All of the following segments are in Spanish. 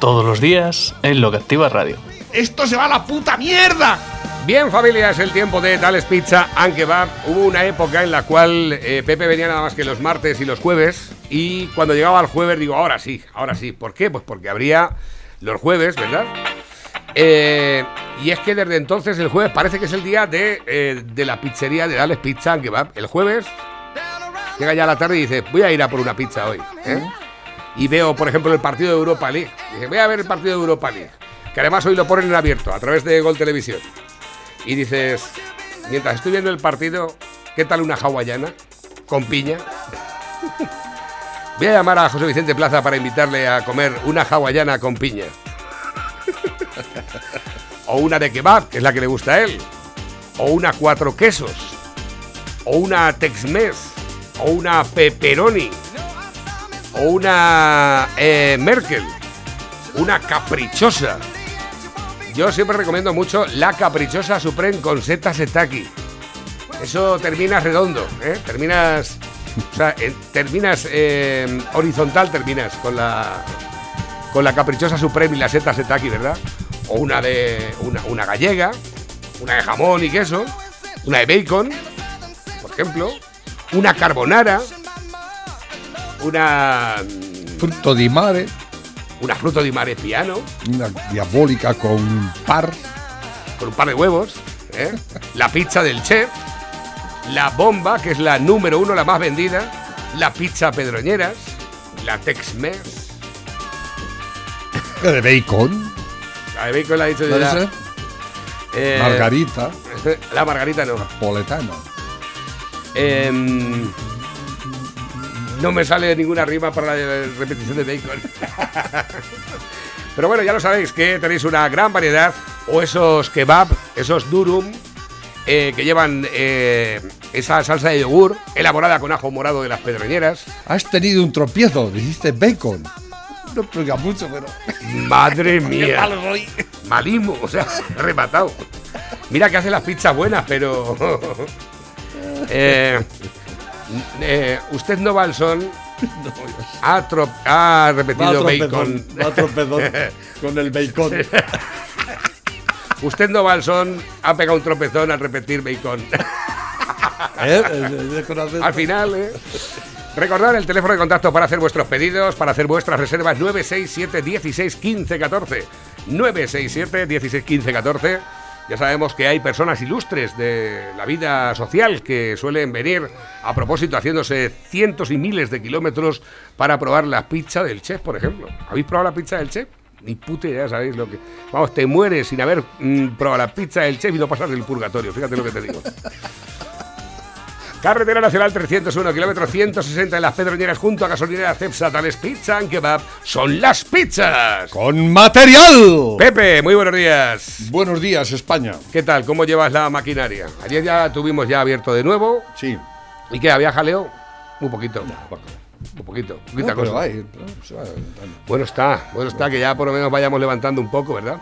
Todos los días en Lo que Activa Radio. ¡Esto se va a la puta mierda! Bien, familia, es el tiempo de Tales Pizza and Kebab. Hubo una época en la cual eh, Pepe venía nada más que los martes y los jueves. Y cuando llegaba el jueves, digo, ahora sí, ahora sí. ¿Por qué? Pues porque habría los jueves, ¿verdad? Eh, y es que desde entonces el jueves parece que es el día de, eh, de la pizzería de Tales Pizza and Kebab. El jueves llega ya a la tarde y dice, voy a ir a por una pizza hoy. ¿eh? Y veo, por ejemplo, el partido de Europa League. Dice, voy a ver el partido de Europa League. Que además hoy lo ponen en abierto, a través de Gol Televisión y dices, mientras estoy viendo el partido, ¿qué tal una hawaiana con piña? Voy a llamar a José Vicente Plaza para invitarle a comer una hawaiana con piña. O una de kebab, que es la que le gusta a él. O una cuatro quesos. O una Tex-Mex. O una pepperoni. O una eh, Merkel. Una caprichosa. Yo siempre recomiendo mucho la caprichosa Supreme con setas setaki. Eso terminas redondo, ¿eh? Terminas. O sea, terminas eh, horizontal, terminas con la. Con la caprichosa Supreme y la seta setaki, ¿verdad? O una de. Una gallega, una de jamón y queso, una de bacon, por ejemplo, una carbonara, una. Frutto di mare, Una fruto di mare piano. una diabólica con par. con un par de huevos, ¿eh? la pizza del chef, la bomba, que es la número uno, la más vendida, la pizza pedroñeras, la Tex-Mex, de bacon. la de bacon la he dicho ¿Puede ya. Eh, Margarita, La margarita no. poletano. Em, no me sale ninguna rima para la repetición de bacon. Pero bueno, ya lo sabéis que tenéis una gran variedad. O esos kebab, esos durum, eh, que llevan eh, esa salsa de yogur elaborada con ajo morado de las pedroñeras. Has tenido un tropiezo, dijiste bacon. No explica mucho, pero. Madre mía. Malimo, o sea, rematado. Mira que hace las pizzas buenas, pero. Eh, eh, usted no va al son. Ha, tro- ha repetido bacon. Va tropezón con el bacon. Usted no va al son, ha pegado un tropezón al repetir bacon. ¿Eh? Al final, ¿eh? Recordad el teléfono de contacto para hacer vuestros pedidos, para hacer vuestras reservas 967 16 15 14. 967 16 15 14. Ya sabemos que hay personas ilustres de la vida social que suelen venir a propósito haciéndose cientos y miles de kilómetros para probar la pizza del chef, por ejemplo. ¿Habéis probado la pizza del chef? Ni puta idea, sabéis lo que. Vamos, te mueres sin haber mm, probado la pizza del chef y no pasas del purgatorio. Fíjate lo que te digo. Carretera Nacional 301, kilómetro 160 de las Pedroñeras, junto a gasolinera Cepsa, Tales Pizza and Kebab, son las pizzas. ¡Con material! Pepe, muy buenos días. Buenos días, España. ¿Qué tal? ¿Cómo llevas la maquinaria? Ayer ya tuvimos ya abierto de nuevo. Sí. ¿Y qué? ¿Había jaleo? Un poquito. Un poquito. Poquita No, cosa. hay, ¿no? Levantando. Bueno está, bueno está, que ya por lo menos vayamos levantando un poco, ¿verdad?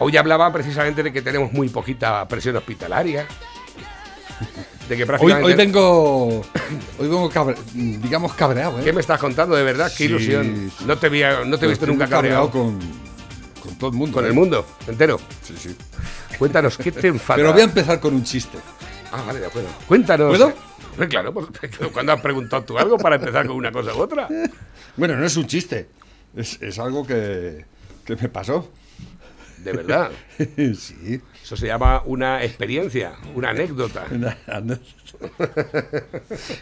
Hoy hablaba precisamente de que tenemos muy poquita presión hospitalaria. De que Hoy, prácticamente... hoy vengo. Hoy vengo cabre- digamos cabreado, ¿eh? ¿Qué me estás contando de verdad? Qué Sí, ilusión. sí. No te, vi- no te he visto nunca cabreado cabreado. con, con todo el mundo. Con ¿eh? el mundo entero. Sí, sí. Cuéntanos, ¿qué te enfada? Pero voy a empezar con un chiste. Ah, vale, de acuerdo. Cuéntanos. ¿Puedo? Pues claro, pues, cuando has preguntado tú algo para empezar con una cosa u otra? Bueno, no es un chiste. Es, es algo que, que me pasó. De verdad. sí. Eso se llama una experiencia, una anécdota. Una anécdota.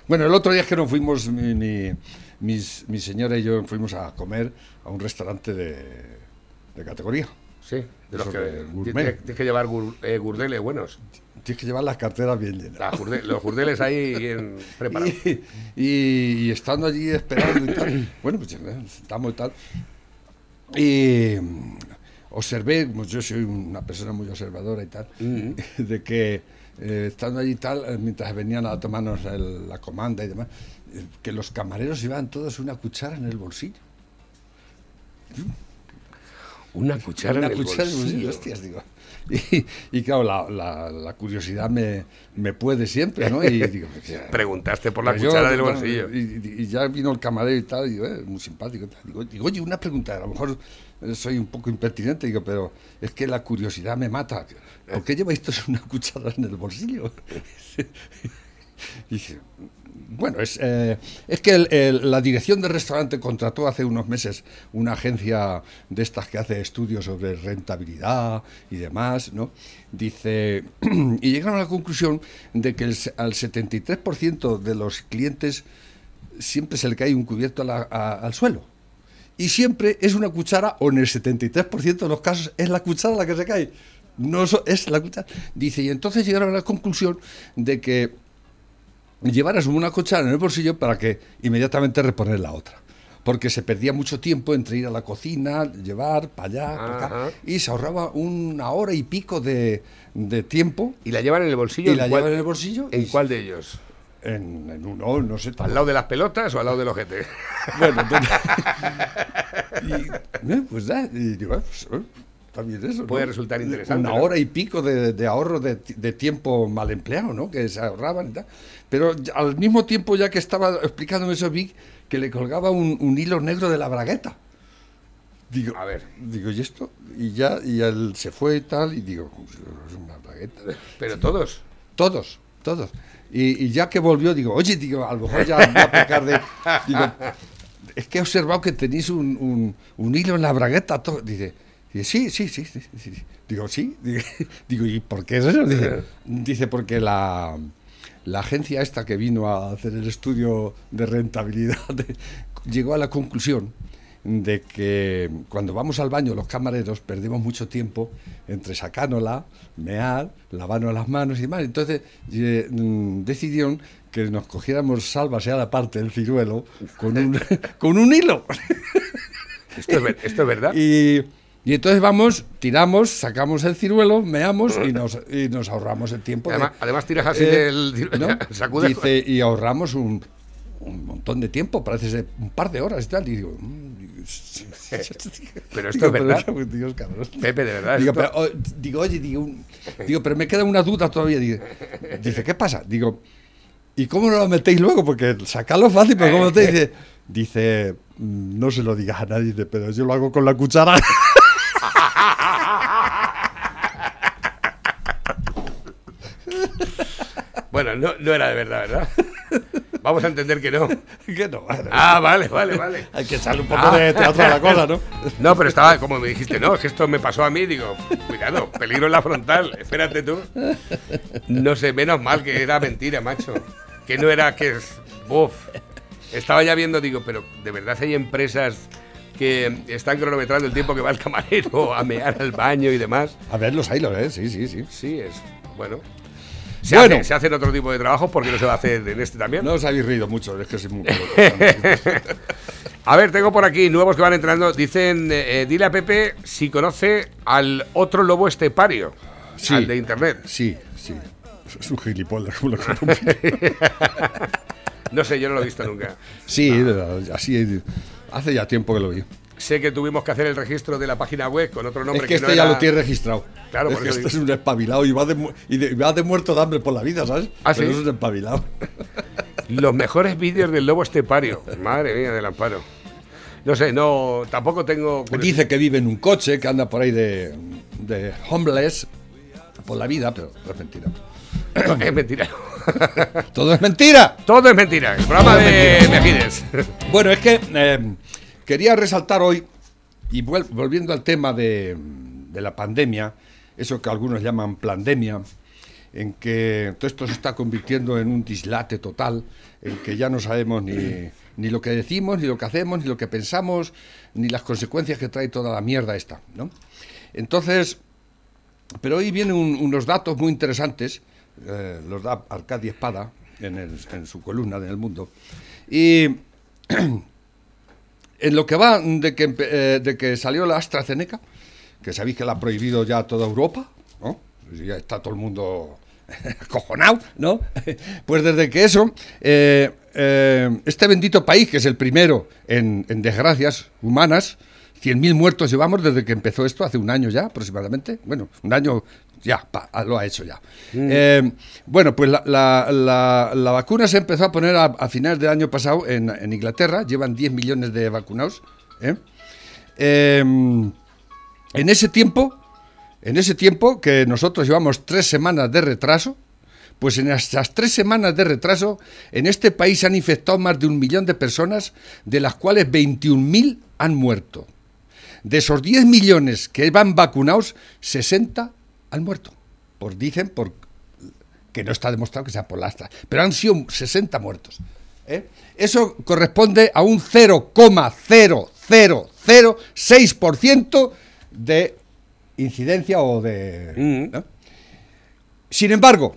bueno, el otro día es que nos fuimos, mi, mi- mis- mi señora y yo fuimos a comer a un restaurante de, de categoría. Sí, de los Eso que tienes, que llevar gur- eh, gurdeles buenos. Tienes que llevar las carteras bien llenas. La jurde- los gurdeles ahí bien preparados. Y, y- y estando allí esperando y tal, bueno, pues ya, estamos y tal. Y, observé, pues yo soy una persona muy observadora y tal, de que eh, estando allí y tal, eh, mientras venían a tomarnos el- la comanda y demás, eh, que los camareros llevaban todos una cuchara en el bolsillo. Una cuchara una en el cuchara en el bolsillo, bolsillo. hostias, digo. Y, y claro, la, la- la curiosidad me, me puede siempre, ¿no? Y digo, pues. Preguntaste por la Pues yo, cuchara del bolsillo. Y, ya vino el camarero y tal, y digo, eh, muy simpático. y tal. Digo, digo, oye, una pregunta, a lo mejor soy un poco impertinente, digo, pero es que la curiosidad me mata. ¿Por qué lleváis todos una cuchara en el bolsillo? Bueno, es, eh, es que el- la dirección del restaurante contrató hace unos meses una agencia de estas que hace estudios sobre rentabilidad y demás, ¿no? Dice, y llegaron a la conclusión de que el al 73% de los clientes siempre se le cae un cubierto a- al suelo. Y siempre es una cuchara, o en el 73% de los casos es la cuchara la que se cae. No es la cuchara. Dice, y entonces llegaron a la conclusión de que llevaras una cuchara en el bolsillo para que inmediatamente reponer la otra. Porque se perdía mucho tiempo entre ir a la cocina, llevar para allá, para acá, y se ahorraba una hora y pico de, de tiempo. ¿Y la llevan en el bolsillo? Y la ¿En cuál- llevan en el bolsillo. ¿En y- cuál de ellos? En, en uno, no sé. ¿Al lado de las pelotas o al lado del ojete? Bueno, entonces. y, eh, pues da, y digo, eh, pues, eh, bien eso. ¿no? Puede resultar interesante, Una ¿no? hora y pico de, de ahorro de, de tiempo mal empleado, ¿no? Que se ahorraban y tal. Pero al mismo tiempo, ya que estaba explicándome eso, vi que le colgaba un, un hilo negro de la bragueta. Digo, A ver. Digo, ¿y esto? Y ya, y él se fue y tal, y digo, pues, es una bragueta. Pero todos. Todos, todos. Y, y ya que volvió, digo, oye, digo, a lo mejor ya va a pecar de. Digo, es que he observado que tenéis un, un- un hilo en la bragueta. to-". Dice, dice, sí, sí, sí, sí, sí, sí". Digo, sí. Digo, digo, ¿y por qué es eso? Dice, dice porque la, la agencia esta que vino a hacer el estudio de rentabilidad llegó a la conclusión de que cuando vamos al baño los camareros perdemos mucho tiempo entre sacándola, mear, lavarnos las manos y demás. Entonces eh, decidieron que nos cogiéramos sálvase a la parte del ciruelo con un, con un hilo. Esto es, esto es verdad. Y, y entonces vamos, tiramos, sacamos el ciruelo, meamos y nos, y nos ahorramos el tiempo. de- Además, además tiras así Eh, del... ¿no? sacudes- Dice, y ahorramos un, un montón de tiempo, parece ser un par de horas y tal. Y digo, mm, Pero esto es verdad. pero, Dios, cabrón. Pepe, de verdad. Digo, esto- pero, oh, digo, oye, digo, un- digo, pero me queda una duda todavía. Dice, ¿qué pasa? Digo, ¿y cómo no lo metéis luego? Porque sacarlo fácil, pero ¿cómo lo metéis? Dice, dice, "Mm, no se lo digas a nadie, dice, pero yo lo hago con la cuchara. Bueno, no, no era de verdad, ¿verdad? Vamos a entender que no. que no, bueno, Ah, vale, vale, vale. hay que echarle un poco Ah. de teatro a la cosa, ¿no? No, pero estaba, como me dijiste, no, es que esto me pasó a mí, digo, cuidado, peligro en la frontal, espérate tú. No sé, menos mal que era mentira, macho. Que no era que es. Uf. Estaba ya viendo, digo, pero de verdad hay empresas que están cronometrando el tiempo que va el camarero a mear al baño y demás. A ver, los hilos, ¿eh? Sí, sí, sí. Sí, es. Bueno. Se, Bueno. hace- se hacen otro tipo de trabajos porque no se va a hacer en este también. No os habéis reído mucho, es que soy muy A ver, tengo por aquí nuevos que van entrando. Dicen, eh, eh, dile a Pepe si conoce al otro lobo estepario, Sí. al de internet. Sí, sí. Es un gilipollas, No sé, yo no lo he visto nunca. Sí, así hace ya tiempo que lo vi. Sé que tuvimos que hacer el registro de la página web con otro nombre es que, no este ya era- lo tiene registrado. Claro, es que este es un espabilado y va de, y de- va de muerto de hambre por la vida, ¿sabes? ¿Ah, Pero sí? es un espabilado. Los mejores vídeos del lobo estepario. Madre mía, del amparo. No sé, no, tampoco tengo. Dice que vive en un coche, que anda por ahí de, de homeless por la vida, pero es mentira. es mentira. ¡Todo es mentira! Todo es mentira. El programa Todo de Mejides. Bueno, es que eh, quería resaltar hoy, y volviendo al tema de, la pandemia, eso que algunos llaman pandemia, en que todo esto se está convirtiendo en un dislate total, en que ya no sabemos ni, lo que decimos, ni lo que hacemos, ni lo que pensamos, ni las consecuencias que trae toda la mierda esta, ¿no? Entonces, pero hoy vienen un- unos datos muy interesantes, eh, los da Arcadia Espada en, en su columna de El Mundo, y en lo que va de que, eh, de que salió la AstraZeneca, que sabéis que la ha prohibido ya toda Europa, ¿no? Ya está todo el mundo acojonado, ¿no? Pues desde que eso, eh, eh, este bendito país, que es el primero en, en desgracias humanas, 100.000 muertos llevamos desde que empezó esto, hace un año ya aproximadamente, bueno, un año ya, pa, lo ha hecho ya. Eh, bueno, pues la, la- la- la vacuna se empezó a poner a, a finales del año pasado en, en Inglaterra, llevan 10 millones de vacunados. ¿eh? Eh, en ese tiempo, en ese tiempo que nosotros llevamos tres semanas de retraso, pues en esas tres semanas de retraso, en este país se han infectado más de un millón de personas, de las cuales 21.000 han muerto. De esos 10 millones que van vacunados, 60 han muerto. Pues dicen por que no está demostrado que sea por lastra, pero han sido 60 muertos. ¿eh? Eso corresponde a un 0,0006% de incidencia o de... Mm. ¿no? Sin embargo,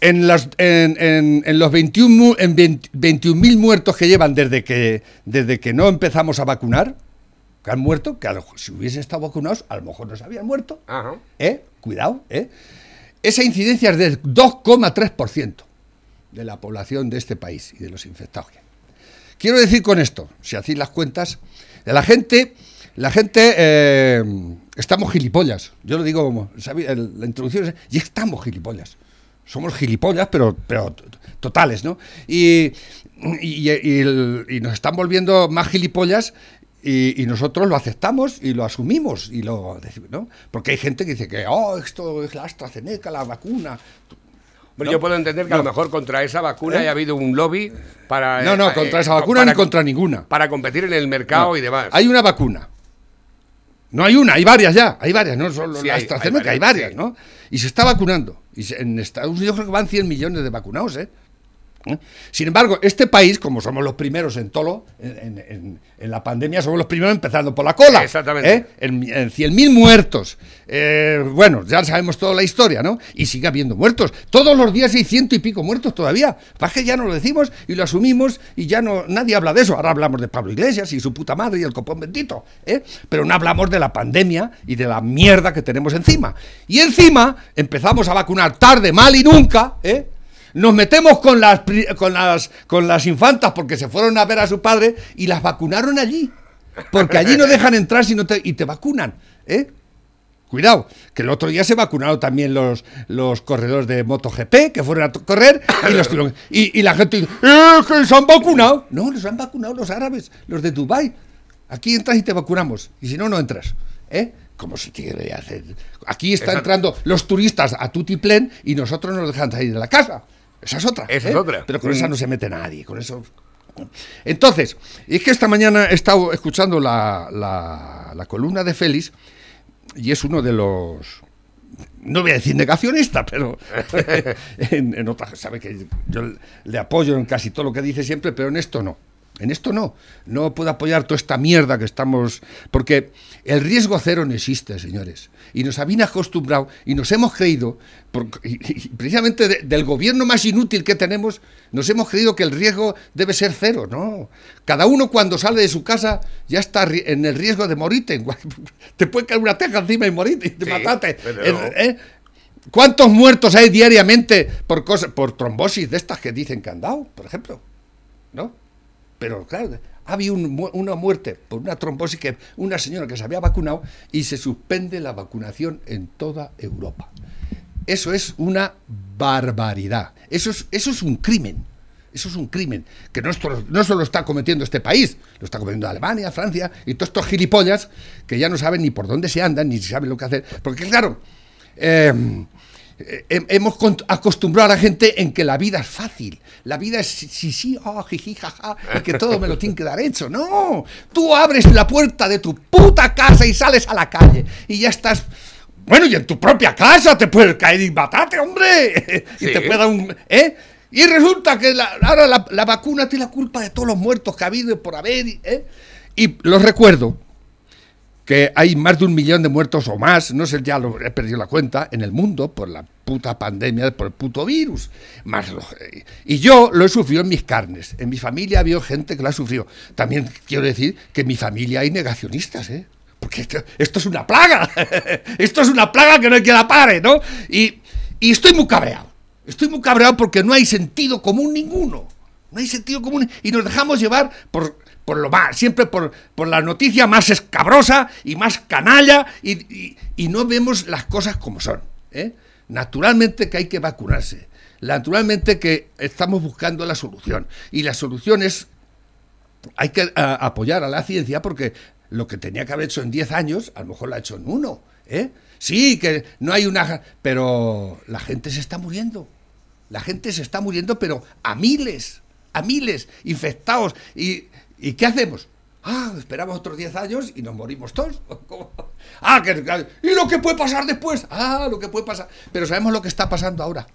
en, las, en, en- en los 21 mu- en 20 21.000 muertos que llevan desde que, desde que no empezamos a vacunar, que han muerto, que a lo- si hubiesen estado vacunados, a lo mejor no se habían muerto. Ajá. ¿Eh? Cuidado, ¿eh? Esa incidencia es del 2,3% de la población de este país y de los infectados. Quiero decir con esto, si hacéis las cuentas, de la gente, la gente, eh, estamos gilipollas. Yo lo digo como, la introducción es, y estamos gilipollas. Somos gilipollas, pero, pero totales, ¿no? Y, y- y el- y nos están volviendo más gilipollas y, y nosotros lo aceptamos y lo asumimos y lo decimos, ¿no? Porque hay gente que dice que, oh, esto es la AstraZeneca, la vacuna. Bueno, No, yo puedo entender que a lo mejor contra esa vacuna ¿Eh? haya habido un lobby para... No, no, eh, contra eh, esa vacuna para ni contra ninguna. Para competir en el mercado No, y demás. Hay una vacuna. No hay una, hay varias ya, hay varias, no solo Sí, la hay- AstraZeneca, hay hay varias, sí. ¿no? Y se está vacunando. Y se- en Estados Unidos creo que van 100 millones de vacunados, ¿eh? ¿Eh? Sin embargo, este país, como somos los primeros en todo, en, en- en- en la pandemia somos los primeros empezando por la cola. Exactamente. ¿eh? En, en 100.000 muertos. Eh, bueno, ya sabemos toda la historia, ¿no? Y sigue habiendo muertos. Todos los días hay ciento y pico muertos todavía. Pasa que ya no lo decimos y lo asumimos y ya no nadie habla de eso. Ahora hablamos de Pablo Iglesias y su puta madre y el copón bendito, ¿eh? Pero no hablamos de la pandemia y de la mierda que tenemos encima. Y encima empezamos a vacunar tarde, mal y nunca, ¿eh? Nos metemos con las, con, las, con las infantas porque se fueron a ver a su padre y las vacunaron allí. Porque allí no dejan entrar si no te, y te vacunan. ¿eh? Cuidado, que el otro día se vacunaron también los, los corredores de MotoGP que fueron a correr y, los tuvieron- y, y la gente dice, "Eh, que se han vacunado. No, los han vacunado los árabes, los de Dubái. Aquí entras y te vacunamos. Y si no, no entras. ¿Eh? Como se tiene que hacer. Aquí están Exacto. entrando los turistas a tutiplén y nosotros nos dejan salir de la casa. Esa es otra. Esa ¿eh? es otra. Pero con Mm. esa no se mete nadie. Con eso. Entonces, es que esta mañana he estado escuchando la, la- la columna de Félix y es uno de los. No voy a decir negacionista, pero en, en otras. Sabe que yo le apoyo en casi todo lo que dice siempre, pero en esto no. En esto no. No puedo apoyar toda esta mierda que estamos. Porque el riesgo cero no existe, señores. Y nos habían acostumbrado y nos hemos creído, por- y- y precisamente de- del gobierno más inútil que tenemos, nos hemos creído que el riesgo debe ser cero. No. Cada uno cuando sale de su casa ya está en el riesgo de morirte. Te puede caer una teja encima y morirte y te Sí, pero no. ¿eh? ¿Cuántos muertos hay diariamente por cosas, por trombosis de estas que dicen que han dado, por ejemplo? ¿No? Pero claro, había una muerte por una trombosis que una señora que se había vacunado y se suspende la vacunación en toda Europa. Eso es una barbaridad. Eso es, eso es un crimen. Eso es un crimen que no, no solo está cometiendo este país, lo está cometiendo Alemania, Francia y todos estos gilipollas que ya no saben ni por dónde se andan ni saben lo que hacer. Porque claro, hem- hemos con- acostumbrado a la gente en que la vida es fácil. La vida es sí, sí, sí, ah, jiji, jaja, y que todo me lo tiene que dar hecho. No, tú abres la puerta de tu puta casa y sales a la calle y ya estás. Bueno, y en tu propia casa te puedes caer y matarte, hombre. y Sí. te puede dar un. ¿Eh? Y resulta que la- ahora la, la vacuna tiene la culpa de todos los muertos que ha habido y por haber. ¿eh? Y los recuerdo que hay más de un millón de muertos o más, no sé, ya lo he perdido la cuenta, en el mundo por la puta pandemia, por el puto virus. Más lo- y yo lo he sufrido en mis carnes. En mi familia ha habido gente que lo ha sufrido. También quiero decir que en mi familia hay negacionistas, ¿eh? Porque esto, es una plaga. esto es una plaga que no hay que la pare, ¿no? Y, y estoy muy cabreado. Estoy muy cabreado porque no hay sentido común ninguno. No hay sentido común. Y nos dejamos llevar por, por lo más, siempre por, por la noticia más escabrosa y más canalla y, y- no vemos las cosas como son. ¿eh? Naturalmente que hay que vacunarse. Naturalmente que estamos buscando la solución. Y la solución es hay que apoyar a la ciencia porque lo que tenía que haber hecho en 10 años, a lo mejor lo ha hecho en uno. ¿eh? Sí, que no hay una... Pero la gente se está muriendo. La gente se está muriendo, pero a miles, a miles, infectados. ¿Y, ¿y qué hacemos? Ah, esperamos otros 10 años y nos morimos todos. ¿Cómo? Ah, que, ¿y lo que puede pasar después? Ah, lo que puede pasar. Pero sabemos lo que está pasando ahora.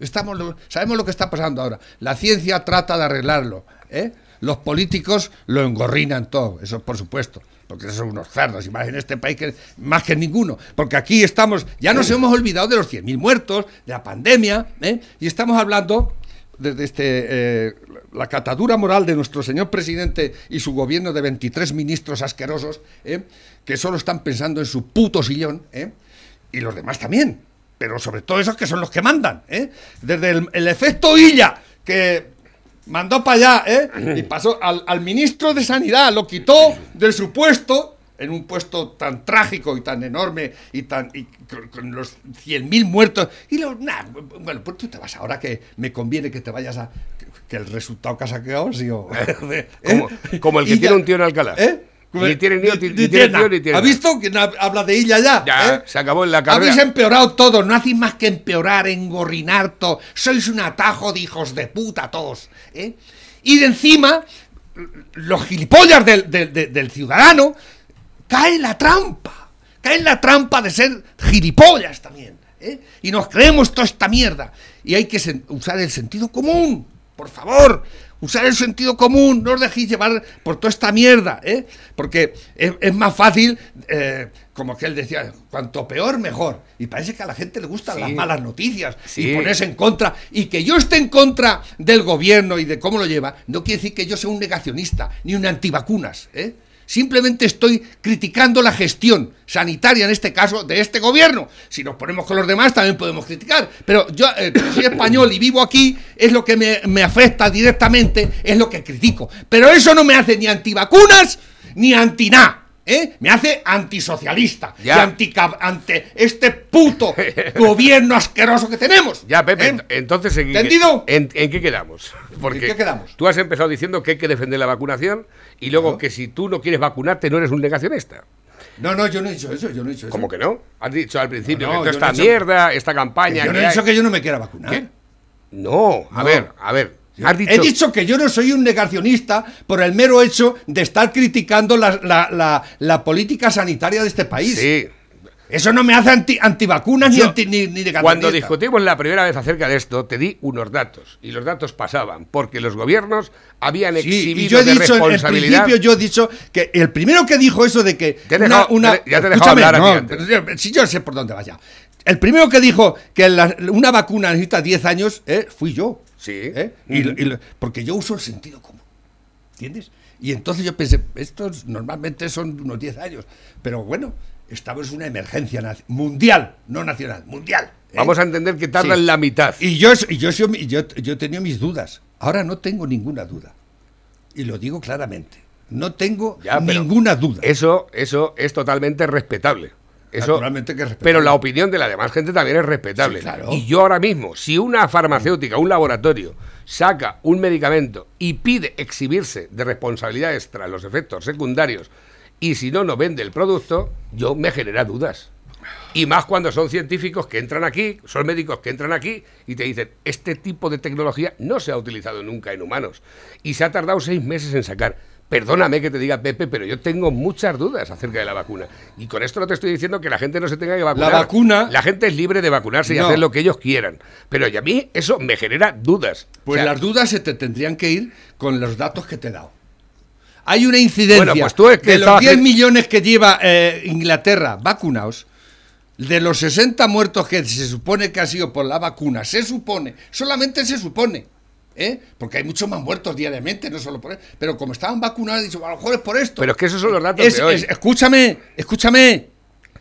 Estamos, sabemos lo que está pasando ahora. La ciencia trata de arreglarlo. ¿eh? Los políticos lo engorrinan todo, eso por supuesto. Porque son unos cerdos, y más en este país que más que en ninguno. Porque aquí estamos, ya nos hemos olvidado de los 100.000 muertos, de la pandemia, ¿eh? y estamos hablando desde este, eh, la catadura moral de nuestro señor presidente y su gobierno de 23 ministros asquerosos, ¿eh? que solo están pensando en su puto sillón, ¿eh? y los demás también, pero sobre todo esos que son los que mandan. ¿eh? Desde el, efecto Illa, que mandó para allá ¿eh? y pasó al, al ministro de Sanidad, lo quitó de su puesto. En un puesto tan trágico y tan enorme y tan y con, con los 100.000 muertos. Y lo, nah, bueno, pues tú te vas ahora que me conviene que te vayas a. que, que el resultado que has sacado ha sido. ¿eh? Como, como el que Y tiene ya- un tío en Alcalá. ¿Eh? Ni tiene ni, ni, Ni- tiene tío ni tiene ¿Ha visto que habla de ella ya? Ya, ¿eh? se acabó en la carrera. Habéis empeorado todo, no hacéis más que empeorar, engorrinar todo. Sois un atajo de hijos de puta todos. ¿eh? Y de encima, los gilipollas del, del- del- del ciudadano caen en la trampa. Caen en la trampa de ser gilipollas también. ¿eh? Y nos creemos toda esta mierda. Y hay que usar el sentido común, por favor. Usar el sentido común, no os dejéis llevar por toda esta mierda, ¿eh? Porque es, es más fácil, eh, como que él decía, cuanto peor, mejor. Y parece que a la gente le gustan Sí. las malas noticias Sí. y ponerse en contra. Y que yo esté en contra del gobierno y de cómo lo lleva, no quiere decir que yo sea un negacionista ni un antivacunas, ¿eh? Simplemente estoy criticando la gestión sanitaria, en este caso, de este gobierno. Si nos ponemos con los demás, también podemos criticar. Pero yo, eh, soy español y vivo aquí, es lo que me, me afecta directamente, es lo que critico. Pero eso no me hace ni antivacunas ni anti nada. ¿Eh? Me hace antisocialista Ya. y anti ante este puto gobierno asqueroso que tenemos. Ya, Pepe, ¿Eh? ent- entonces ¿en, ¿Entendido? ¿en, en qué quedamos? Porque qué quedamos? tú has empezado diciendo que hay que defender la vacunación y luego que si tú no quieres vacunarte no eres un negacionista. No, no, yo no he dicho eso, yo no he dicho eso. ¿Cómo que no? Has dicho al principio No, no, que esta he mierda, esta campaña yo no que he dicho hay- que yo no me quiera vacunar. ¿Qué? No, a ver, a ver. Dicho, He dicho que yo no soy un negacionista por el mero hecho de estar criticando la, la- la- la política sanitaria de este país. Sí. Eso no me hace anti, antivacunas ni, anti, ni, ni. Cuando discutimos la primera vez acerca de esto, te di unos datos y los datos pasaban porque los gobiernos habían Sí, exhibido y yo he de dicho, en responsabilidad. principio yo he dicho que el primero que dijo eso de que Te he dejado- te- ya te he dejado hablar a ti no, antes. si yo sé por dónde vaya. El primero que dijo que la- una vacuna necesita 10 años eh, fui yo. Sí. ¿eh? Y porque yo uso el sentido común. ¿Entiendes? Y entonces yo pensé, estos normalmente son unos 10 años. Pero bueno, estamos en una emergencia mundial, no nacional, mundial. ¿eh? Vamos a entender que tardan Sí. la mitad. Y yo, yo, yo, yo, yo he tenido mis dudas. Ahora no tengo ninguna duda. Y lo digo claramente. No tengo Ya, ninguna duda. Eso, eso es totalmente respetable. Eso, Naturalmente que es respetable. Pero la opinión de la demás gente también es respetable. Sí, claro. Y yo ahora mismo, si una farmacéutica, un laboratorio, saca un medicamento y pide exhibirse de responsabilidades tras los efectos secundarios, y si no, no vende el producto, yo me genera dudas. Y más cuando son científicos que entran aquí, son médicos que entran aquí y te dicen, este tipo de tecnología no se ha utilizado nunca en humanos. Y se ha tardado seis meses en sacar. Perdóname que te diga Pepe, pero yo tengo muchas dudas acerca de la vacuna. Y con esto no te estoy diciendo que la gente no se tenga que vacunar. vacuna- La gente es libre de vacunarse y hacer lo que ellos quieran. Pero y a mí eso me genera dudas. Pues O sea, las dudas se te tendrían que ir con los datos que te he dado. Hay una incidencia Bueno, pues tú es que de los estabas 10 cri- millones que lleva eh, Inglaterra vacunados, de los 60 muertos que se supone que ha sido por la vacuna, se supone, solamente se supone, ¿eh? Porque hay muchos más muertos diariamente, no solo por eso. Pero como estaban vacunados, he dicho, a lo mejor es por esto. Pero es que esos son los datos Es- de hoy. es- escúchame, escúchame.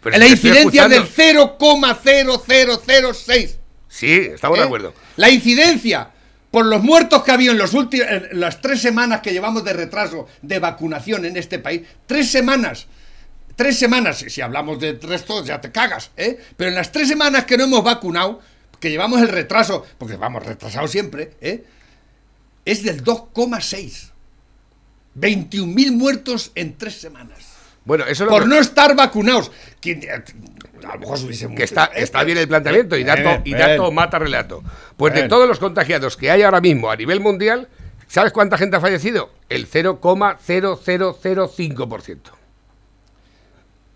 Pero la incidencia del escuchando. 0,0006. Sí, estamos de ¿eh? acuerdo. La incidencia por los muertos que ha habido en, los últimos, en las tres semanas que llevamos de retraso de vacunación en este país, tres semanas, tres semanas, si hablamos de resto ya te cagas, ¿eh? pero en las tres semanas que no hemos vacunado, que llevamos el retraso, porque vamos retrasados siempre, ¿eh? Es del 2,6. 21.000 muertos en tres semanas. Bueno, eso lo Por que- no estar vacunados. Que, a lo mejor se hubiese que está, muerto, ¿eh? está bien el planteamiento y dato, y mata relato. Pues de todos los contagiados que hay ahora mismo a nivel mundial, ¿sabes cuánta gente ha fallecido? El 0,0005%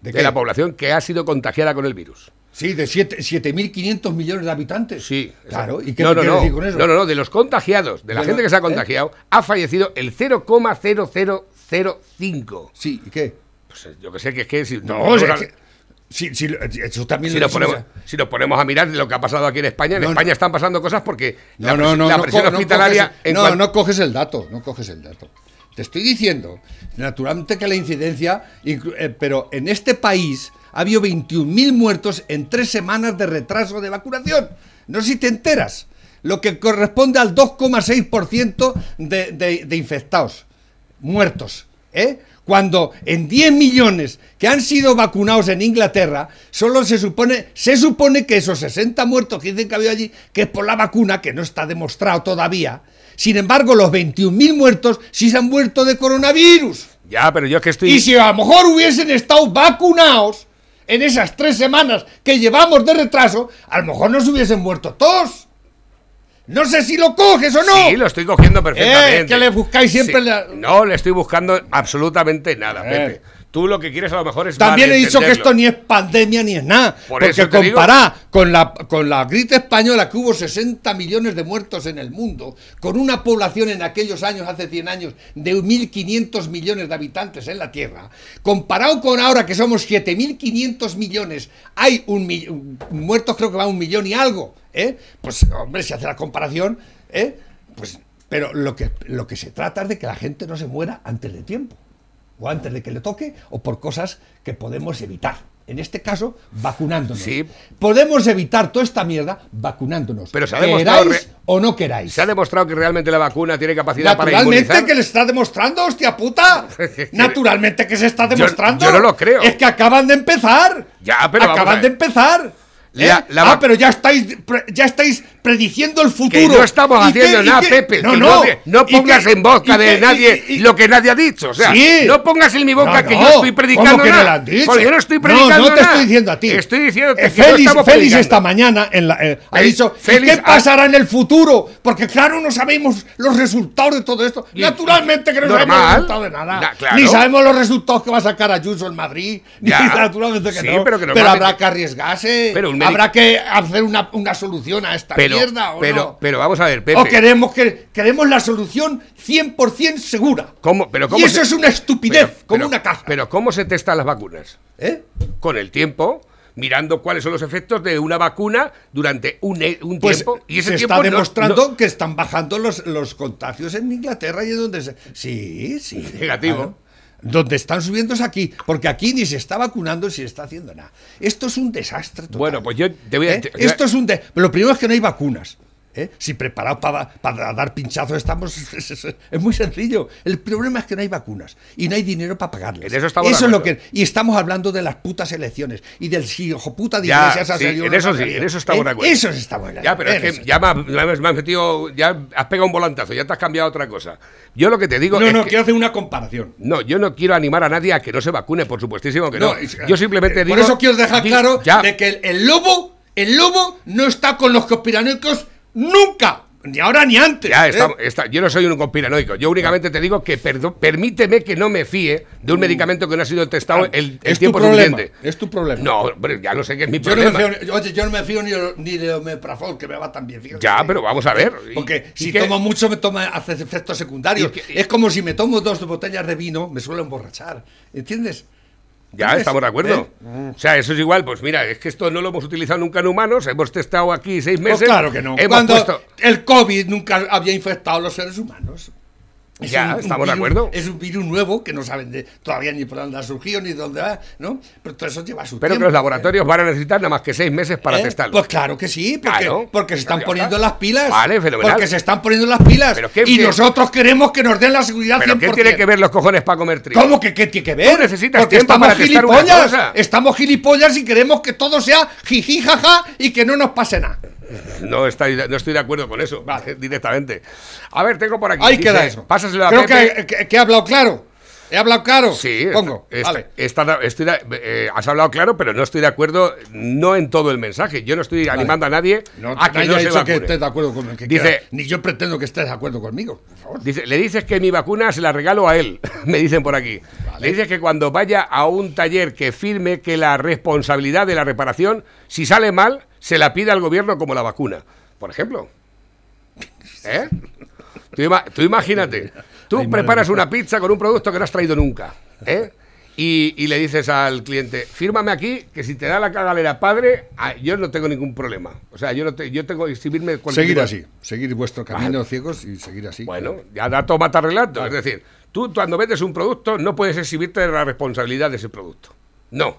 ¿De de la población que ha sido contagiada con el virus. Sí, de siete- 7.500 millones de habitantes. Sí. Claro. ¿Y qué no, no, no. decir con eso? No, no, no, de los contagiados, de la Bueno, gente que se ha ¿eh? contagiado, ha fallecido el 0,0005. Sí, ¿y qué? Pues eh, yo que sé que es que si, No, vamos es a- que- sí, sí, eso también si lo ponemos, si nos ponemos a mirar lo que ha pasado aquí en España, en No, España están pasando cosas porque No, la, no, presi- no, la presión hospitalaria... coges- en no, no coges el dato, no coges el dato. Te estoy diciendo, naturalmente que la incidencia, eh, pero en este país ha habido 21.000 muertos en tres semanas de retraso de vacunación. No sé si te enteras. Lo que corresponde al 2,6% de, de, de infectados, muertos. ¿eh? Cuando en 10 millones que han sido vacunados en Inglaterra, solo se supone, se supone que esos 60 muertos que dicen que ha habido allí, que es por la vacuna, que no está demostrado todavía. Sin embargo, los 21.000 muertos sí se han muerto de coronavirus. Ya, pero yo es que estoy... Y si a lo mejor hubiesen estado vacunados en esas tres semanas que llevamos de retraso, a lo mejor no se hubiesen muerto todos. No sé si lo coges o no. Sí, lo estoy cogiendo perfectamente. Eh, que le buscáis siempre Sí. la- No le estoy buscando absolutamente nada, Eh. Pepe. Tú lo que quieres a lo mejor es También he dicho que esto ni es pandemia ni es nada. Por porque compará con la, con la gripe española, que hubo 60 millones de muertos en el mundo, con una población en aquellos años, hace 100 años, de 1.500 millones de habitantes en la Tierra, comparado con ahora que somos 7.500 millones, hay un, mi- un- muertos, creo que va a un millón y algo. ¿eh? Pues, hombre, si hace la comparación, ¿eh? pues, pero lo que, lo que se trata es de que la gente no se muera antes de tiempo o antes de que le toque, o por cosas que podemos evitar. En este caso, vacunándonos. Sí. Podemos evitar toda esta mierda vacunándonos. Pero se ha demostrado queráis o no queráis. Se ha demostrado que realmente la vacuna tiene capacidad para Naturalmente inmunizar. que le está demostrando, hostia puta. Naturalmente que se está demostrando. yo no lo creo. Es que acaban de empezar. Ya, pero acaban de empezar. ¿eh? La- la ah, pero ya estáis, ya estáis prediciendo el futuro. Que no estamos ¿Y haciendo nada? Pepe. No, no. no ¿Y pongas en boca de nadie y- y- lo que nadie ha dicho. O sea, Sí. no pongas en mi boca No, que yo estoy predicando ¿Cómo que no nada. Porque yo no estoy No, predicando no te nada. estoy diciendo a ti. Estoy diciendo Eh, que no Félix, esta mañana en la, eh, ha Eh, dicho, ¿y Félix qué ha- pasará en el futuro? Porque claro, no sabemos los resultados de todo esto. Naturalmente que no sabemos los resultados de nada. Claro. Ni sabemos los resultados que va a sacar Ayuso en Madrid. Ni naturalmente que Sí, no. pero que pero normalmente- habrá que arriesgarse. Pero habrá que hacer una, una solución a esta Pero, mierda o pero, no. pero vamos a ver, Pepe. o queremos que queremos la solución 100% segura. ¿Cómo- pero cómo y eso se- es una estupidez, pero- como pero- una casa. Pero ¿cómo se testan las vacunas? ¿Eh? Con el tiempo, mirando cuáles son los efectos de una vacuna durante un, e- un Pues tiempo. Y ese se tiempo está demostrando no- que están bajando los, los contagios en Inglaterra y en donde se... Sí, sí. Negativo. Donde están subiendo es aquí, porque aquí ni se está vacunando ni se está haciendo nada. Esto es un desastre total. Bueno, pues yo te voy a... ¿Eh? Esto es un... de- Lo primero es que no hay vacunas. ¿Eh? Si preparados para, para dar pinchazos estamos... Es, es- es muy sencillo. El problema es que no hay vacunas y no hay dinero para pagarles. En eso estamos de es lo que... Y estamos hablando de las putas elecciones y del si hijo puta de Ya, Iglesias ha sí, en eso sí, en eso estamos ¿Eh? de acuerdo. Eso estamos de Ya, pero es que eso. ya me, has- me has metido, ya has pegado un volantazo, ya te has cambiado a otra cosa. Yo lo que te digo No, es no, que- quiero hacer una comparación. no, yo no quiero animar a nadie a que no se vacune, por supuestísimo que no. es- yo simplemente eh, digo... Por eso quiero dejar claro ya, de que el, el lobo, el lobo no está con los conspiranoicos nunca. Ni ahora ni antes. Ya, ¿eh? está- está- yo no soy un conspiranoico. Yo únicamente te digo que permíteme que no me fíe de un medicamento que no ha sido testado el, el Mm. es tu tiempo problema. suficiente. Es tu problema. No, hombre, ya lo sé que es mi Yo no, problema. fío, oye, yo no me fío ni, de- ni de omeprazol, que me va tan bien. fíjate. Ya, pero vamos a ver. ¿Y- Porque y si qué? tomo mucho, me toma, hace efectos secundarios. ¿Y qué- Es como si me tomo dos botellas de vino, me suelo emborrachar. ¿Entiendes? Ya, ¿Ves? estamos de acuerdo. ¿Eh? O sea, eso es igual, pues mira, es que esto no lo hemos utilizado nunca en humanos, hemos testado aquí seis Pues meses. claro que no. Hemos Cuando puesto- el COVID nunca había infectado a los seres humanos. Es Ya, estamos de virus- acuerdo. Es un virus nuevo que no saben de- todavía ni por dónde ha surgido ni dónde va, ¿no? Pero todo eso lleva su Pero que tiempo. los laboratorios van a necesitar nada más que seis meses para ¿Eh? testarlo. Pues claro que sí, porque, Claro. porque se están poniendo está. las pilas. Vale, fenomenal. Porque se están poniendo las pilas. Pero ¿qué- y qué- nosotros queremos que nos den la seguridad ¿Pero 100%. qué tiene que ver los cojones para comer trigo? ¿Cómo que qué tiene que ver? Tú necesitas Porque tiempo estamos para testar una gilipollas. cosa. Estamos gilipollas y queremos que todo sea jiji, jaja y que no nos pase nada. No, está- no estoy de acuerdo con eso, directamente. A ver, tengo por aquí. Ahí dice, queda eso. Pásaselo a Creo Pepe. que, que- que he hablado claro. He hablado claro. Sí, Pongo. está- vale. está- estoy eh, has hablado claro, pero no estoy de acuerdo, no en todo el mensaje. Yo no estoy animando a nadie No, a que no se que estés de acuerdo con el que Dice- quiera. Ni yo pretendo que estés de acuerdo conmigo. Por favor. Dice, le dices que mi vacuna se la regalo a él, me dicen por aquí. Le dices que cuando vaya a un taller que firme que la responsabilidad de la reparación, si sale mal, se la pide al gobierno como la vacuna. Por ejemplo. ¿Eh? Tú, ima- tú imagínate, tú Ay, preparas una pizza con un producto que no has traído nunca. ¿eh? Y, y le dices al cliente, fírmame aquí que si te da la cagalera padre, yo no tengo ningún problema. O sea, yo no te, yo tengo que exhibirme Seguir tipo- así. Seguir vuestro camino ciegos y seguir así. bueno, ya dato mata relato. Es decir, tú cuando vendes un producto no puedes exhibirte de la responsabilidad de ese producto. No.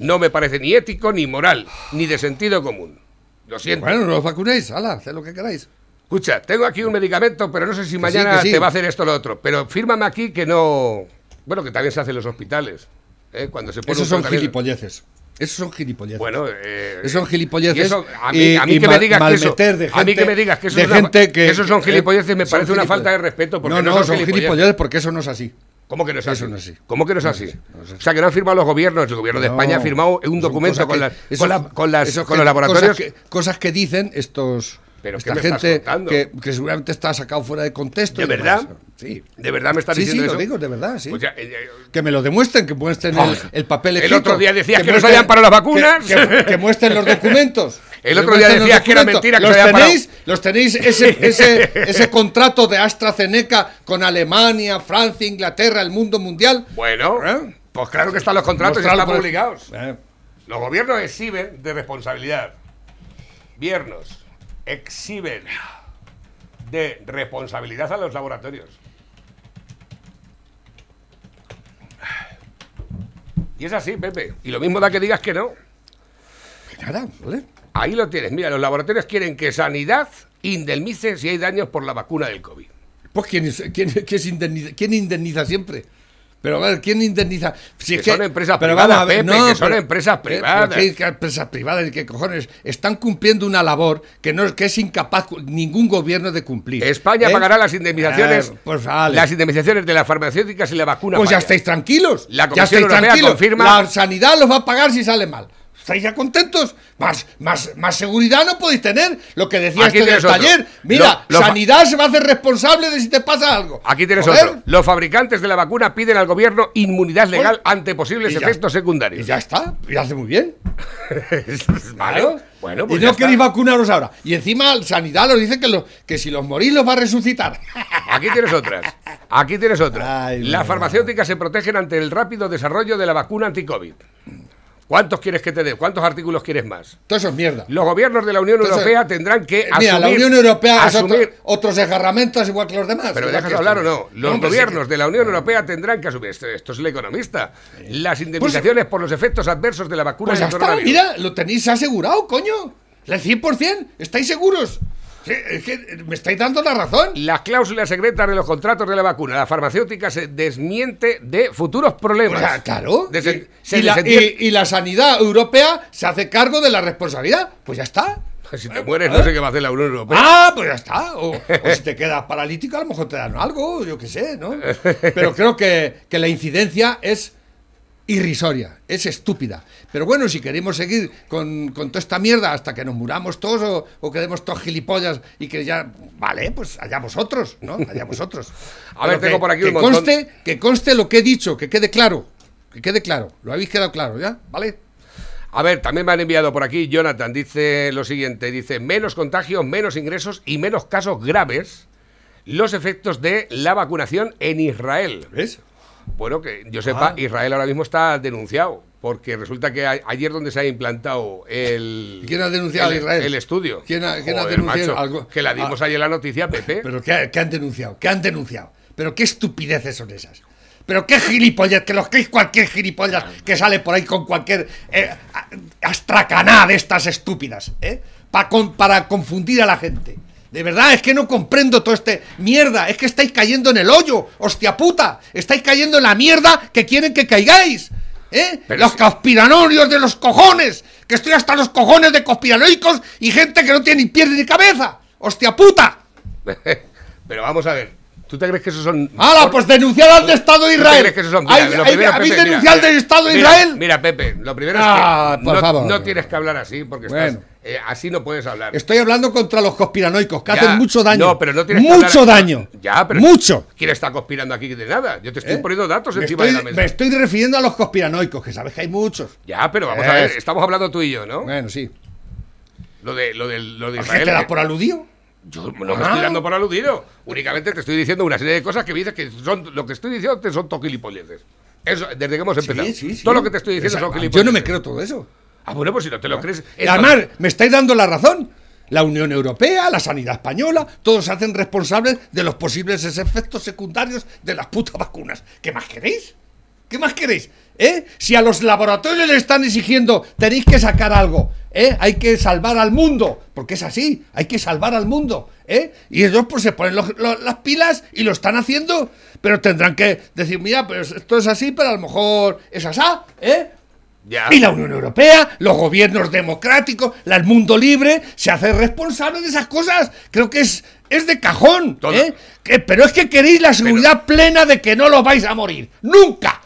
No me parece ni ético, ni moral, ni de sentido común. Lo siento. Bueno, no os vacunéis. Hala, haced lo que queráis. Escucha, tengo aquí un medicamento, pero no sé si mañana sí. te va a hacer esto o lo otro. Pero fírmame aquí que no. Bueno, que también se hace en los hospitales. ¿eh? Cuando se pone Esos son tratamiento- gilipolleces. Esos son gilipolleces. Bueno, eh, Esos son gilipolleces. eso, a mí, a mí y que me digas que eso, de a mí que gente- me digas que eso, de gente que, esos son eh, gilipolleces me parece una falta de respeto. Porque no, no, no, son son gilipolleces. gilipolleces porque eso no es así. ¿Cómo que no es así? Eso no es así. ¿Cómo que no es No así? es así, no es así. O sea, que no han firmado los gobiernos. El gobierno de España ha firmado un documento con, las- con, la- con las- con los laboratorios. Cosas que, cosas que dicen estos. ¿Pero esta qué me estás gente contando? que, que seguramente está sacado fuera de contexto. ¿De y demás. verdad? Sí. ¿De verdad me estás Sí, sí, diciendo lo eso? digo, de verdad, sí. Pues ya, eh, eh, Que me lo demuestren, que muestren el, el papel El escrito. otro día decías que no muestren- salían para las vacunas. Que, que- que muestren los documentos. El Que otro día decías que era mentira que los se tenéis, Los tenéis ese, ese, ese contrato de AstraZeneca con Alemania, Francia, Inglaterra, el mundo mundial. bueno, ¿Eh? pues claro que están los contratos y están publicados. Eh, Los gobiernos exhiben de responsabilidad. Gobiernos exhiben de responsabilidad a los laboratorios. Y es así, Pepe. Y lo mismo da que digas que no. que nada, ¿vale? Ahí lo tienes. Mira, los laboratorios quieren que Sanidad indemnice si hay daños por la vacuna del COVID. Pues ¿quién, es- quién, quién es indemniza, quién indemniza siempre? Pero a ver, ¿quién indemniza? Si Que es son empresas pero privadas, vamos a ver, Pepe, que son empresas eh, privadas. ¿qué- qué empresas privadas? ¿Qué cojones? Están cumpliendo una labor que no que es incapaz ningún gobierno de cumplir. España ¿eh? pagará las indemnizaciones, Eh, pues vale. las indemnizaciones de las farmacéuticas y la vacuna. Pues ya estáis tranquilos. La ya Comisión estáis Europea tranquilos. confirma- La sanidad los va a pagar si sale mal. ¿Estáis ya contentos? Más, más, más seguridad no podéis tener. Lo que decía Aquí este del tienes otro. taller. Mira, Lo- lo fa- sanidad se va a hacer responsable de si te pasa algo. Aquí tienes Joder. otro. Los fabricantes de la vacuna piden al gobierno inmunidad legal ante posibles y ya- efectos secundarios. Y ya está. Y hace muy bien. vale. Claro. Bueno, pues y no queréis vacunaros ahora. Y encima sanidad os dice que, lo- que si los morís los va a resucitar. Aquí tienes otras. Aquí tienes otras. Ay, Las farmacéuticas se protegen ante el rápido desarrollo de la vacuna anti-COVID. ¿Cuántos quieres que te dé? ¿Cuántos artículos quieres más? Todo eso es mierda. Los gobiernos de la Unión Entonces, Europea tendrán que Eh, Mira, la asumir- Unión Europea es otro- asumir- otros desgarramentos igual que los demás. Pero dejas que hablar o no. Los Hombre, sí gobiernos que- de la Unión Europea tendrán que asumir. Esto, esto es el economista. Las indemnizaciones por los efectos adversos de la vacuna Pues del coronavirus. mira, lo tenéis asegurado, coño. El 100%, ¿estáis seguros? Sí, es que me estáis dando la razón. Las cláusulas secretas de los contratos de la vacuna, la farmacéutica se desmiente de futuros problemas. O sea, claro. Y, se y la, desentiende- y- y la sanidad europea se hace cargo de la responsabilidad. Pues ya está. Si te mueres, no sé qué va a hacer la Unión Europea. Ah, pues ya está. O, o si te quedas paralítico, a lo mejor te dan algo, yo qué sé, ¿no? Pero creo que, que la incidencia es irrisoria, es estúpida. Pero bueno, si queremos seguir con, con toda esta mierda hasta que nos muramos todos o, o quedemos todos gilipollas y que ya, vale, pues allá vosotros, ¿no? Allá vosotros. A ver, tengo por aquí que un montón. Conste, que conste lo que he dicho, que quede claro, que quede claro. Lo habéis quedado claro, ¿ya? ¿Vale? A ver, también me han enviado por aquí, Jonathan dice lo siguiente, dice, menos contagios, menos ingresos y menos casos graves, los efectos de la vacunación en Israel. ¿Ves? Bueno, que yo sepa, Ah. Israel ahora mismo está denunciado, porque resulta que a- ayer donde se ha implantado el... ¿Y quién ha denunciado el, a Israel? El estudio. ¿Quién ha- quién ha Joder, denunciado macho, algo? Que la dimos Ah. ayer la noticia, Pepe. ¿Pero qué, qué han denunciado? ¿Qué han denunciado? ¿Pero qué estupideces son esas? ¿Pero qué gilipollas? Que los que es cualquier gilipollas que sale por ahí con cualquier eh, astracaná de estas estúpidas, ¿eh? Pa con- para confundir a la gente. De verdad, es que no comprendo todo este mierda. Es que estáis cayendo en el hoyo, hostia puta. Estáis cayendo en la mierda que quieren que caigáis. ¿Eh? Pero los conspiranorios de los cojones. Que estoy hasta los cojones de conspiranoicos y gente que no tiene ni pies ni cabeza. ¡Hostia puta! Pero vamos a ver. ¿Tú te crees que esos son... ¡Hala, pues denunciar al de Estado de ¿Tú te Israel! crees que esos son... Mira, ¿Hay- hay- primero, ¿Habéis Pepe, denunciado del Estado de mira, Israel? Mira, Pepe, lo primero Ah, es que por no, favor. no tienes que hablar así, porque Bueno. estás, eh, así no puedes hablar. Estoy hablando contra los conspiranoicos, que Ya, hacen mucho daño. No, pero no tienes que ¡Mucho hablar- daño! Ya, pero ¡Mucho! ¿Quién está conspirando aquí de nada? Yo te estoy ¿Eh? poniendo datos Me encima estoy, de la mesa. me estoy refiriendo a los conspiranoicos, que sabes que hay muchos. Ya, pero vamos a ver, Es. estamos hablando tú y yo, ¿no? Bueno, sí. Lo de, lo de, lo de ¿A qué Israel. te das por aludido? Yo no me Ah. estoy dando por aludido. Únicamente te estoy diciendo una serie de cosas que me dices que son. Lo que estoy diciendo te son toquilipolleces. Eso, desde que hemos empezado. Sí, sí, sí. Todo lo que te estoy diciendo Esa- son gilipolleces. Yo no me creo todo eso. Ah, bueno, pues si no te lo crees. Y además, me estáis dando la razón. La Unión Europea, la sanidad española, todos se hacen responsables de los posibles efectos secundarios de las putas vacunas. ¿Qué más queréis? ¿Qué más queréis? ¿Eh? Si a los laboratorios le están exigiendo, tenéis que sacar algo, ¿eh? Hay que salvar al mundo, porque es así, hay que salvar al mundo, ¿eh? Y ellos pues se ponen los- los- las pilas y lo están haciendo, pero tendrán que decir, mira, pues esto es así, pero a lo mejor es asá, ¿eh? Ya. Y la Unión Europea, los gobiernos democráticos, la- el mundo libre, se hace responsable de esas cosas. Creo que es, es de cajón. ¿eh? Que- pero es que queréis la seguridad plena de que no lo vais a morir. ¡Nunca!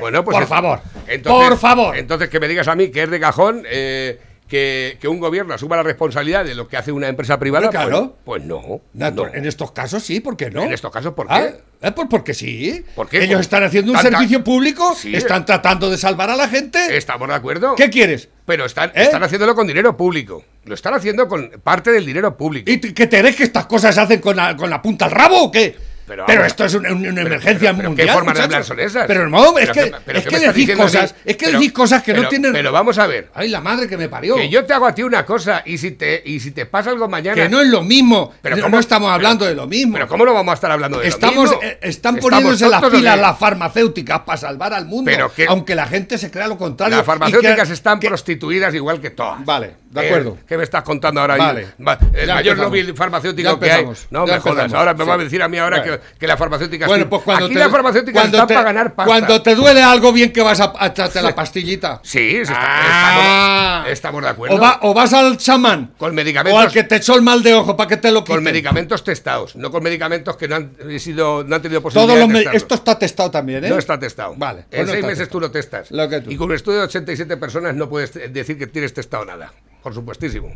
Bueno, pues por favor. entonces- por favor. Entonces, que me digas a mí que es de cajón eh, que, que un gobierno asuma la responsabilidad de lo que hace una empresa privada. Hombre, claro. Pues, pues no. En estos casos sí, ¿por qué no? En estos casos, ¿por Ah, qué? eh, pues porque sí. ¿Por qué? Ellos están haciendo un tanta- servicio público, Sí. están tratando de salvar a la gente. ¿Estamos de acuerdo? ¿Qué quieres? Pero están, ¿Eh? están haciéndolo con dinero público. Lo están haciendo con parte del dinero público. ¿Y que te crees que estas cosas se hacen con la, con la punta al rabo o qué? Pero esto es una, emergencia pero- pero mundial. ¿qué formas de hablar son esas? Pero es que, es ¿qué que decís mí? cosas, es que decís cosas que no tienen. Pero vamos a ver. Ay, la madre que me parió. Que yo te hago a ti una cosa y si te, y si te pasa algo mañana. Que no es lo mismo. Pero no, ¿cómo- no estamos hablando de lo mismo. Pero ¿cómo no vamos a estar hablando de Estamos, lo mismo? eh, están ¿Estamos poniéndose las pilas las farmacéuticas para salvar al mundo. Pero que- aunque la gente se crea lo contrario. Las farmacéuticas que- están prostituidas igual que todas. Vale, de Eh, acuerdo. ¿Qué me estás contando ahora? Vale. Va- El Ya mayor lobby farmacéutico Ya que hay. No Ya me jodas. Ahora me va a Sí. decir a mí ahora que, que las farmacéuticas. Bueno, sí. pues cuando Aquí te, las farmacéuticas cuando están te- para ganar pasta. Cuando te duele algo bien que vas a, a echarte la pastillita. Sí, sí, está- Ah. estamos, estamos de acuerdo. O, va- o vas al chamán. Con medicamentos- O al que te echó el mal de ojo para que te lo quiten. Con medicamentos testados, no con medicamentos que no han sido, no han tenido posibilidad los de. Esto está testado también, ¿eh? No está testado. Vale, pues En seis está meses testado. tú lo testas. Lo que tú. Y con un estudio de 87 personas no puedes decir que tienes testado nada. Por supuestísimo.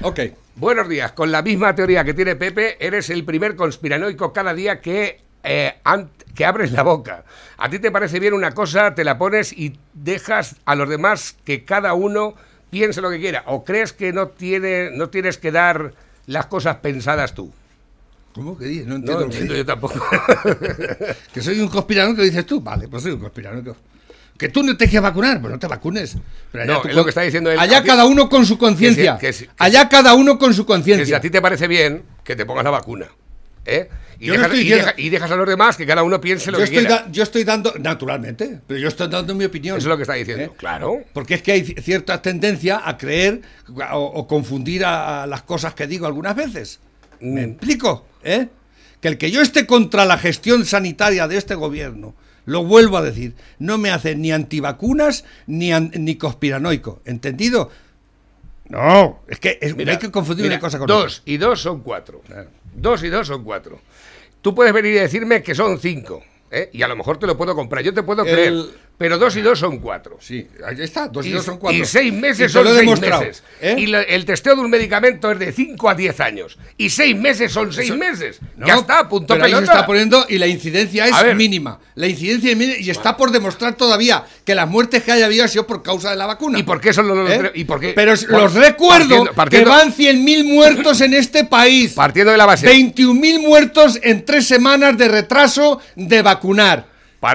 Ok. Buenos días. Con la misma teoría que tiene Pepe, eres el primer conspiranoico cada día que, eh, que abres la boca. A ti te parece bien una cosa, te la pones y dejas a los demás que cada uno piense lo que quiera. ¿O crees que no, tiene, no tienes que dar las cosas pensadas tú? ¿Cómo que dices? No No entiendo. que entiendo yo tampoco. Que soy un conspiranoico, dices tú. Vale, pues soy un conspiranoico. Que tú no te quieres vacunar, pues no te vacunes. Pero No, tú es con- lo que está diciendo él. Allá cada uno con su conciencia. si- Allá cada uno con su que si conciencia. a ti te parece bien, que te pongas la vacuna. ¿eh? Y, no dejas, y deja- y dejas a los demás que cada uno piense lo Yo que estoy, quiera. da- yo estoy dando, naturalmente, pero yo estoy dando mi opinión. Eso es lo que está diciendo. ¿Eh? Claro. Porque es que hay ci- cierta tendencia a creer o, o confundir a, a las cosas que digo algunas veces. ¿Me Mm. explico? ¿Eh? Que el que yo esté contra la gestión sanitaria de este gobierno, lo vuelvo a decir, no me hace ni antivacunas ni, an- ni conspiranoico. ¿Entendido? No, es que es- Mira, hay que confundir mira, una cosa con Dos y dos son cuatro. Dos y dos son cuatro. Tú puedes venir y decirme que son cinco. ¿eh? Y a lo mejor te lo puedo comprar. Yo te puedo El- creer. Pero dos y dos son cuatro. Sí, ahí está, dos y, Y, dos son cuatro. y seis meses son lo seis demostrado, meses. ¿eh? Y la- el testeo de un medicamento es de 5 a 10 años. Y seis meses son seis Eso- meses. No, ya está, punto pero ahí se pelota. está poniendo y la incidencia es ver. mínima. La incidencia es mínima y está por demostrar todavía que las muertes que haya habido ha sido por causa de la vacuna. ¿Y por qué eso no lo ¿Eh? y por qué? Pero los recuerdo partiendo- partiendo- que van 100.000 muertos en este país. Partiendo de la base. 21.000 muertos en tres semanas de retraso de vacunar.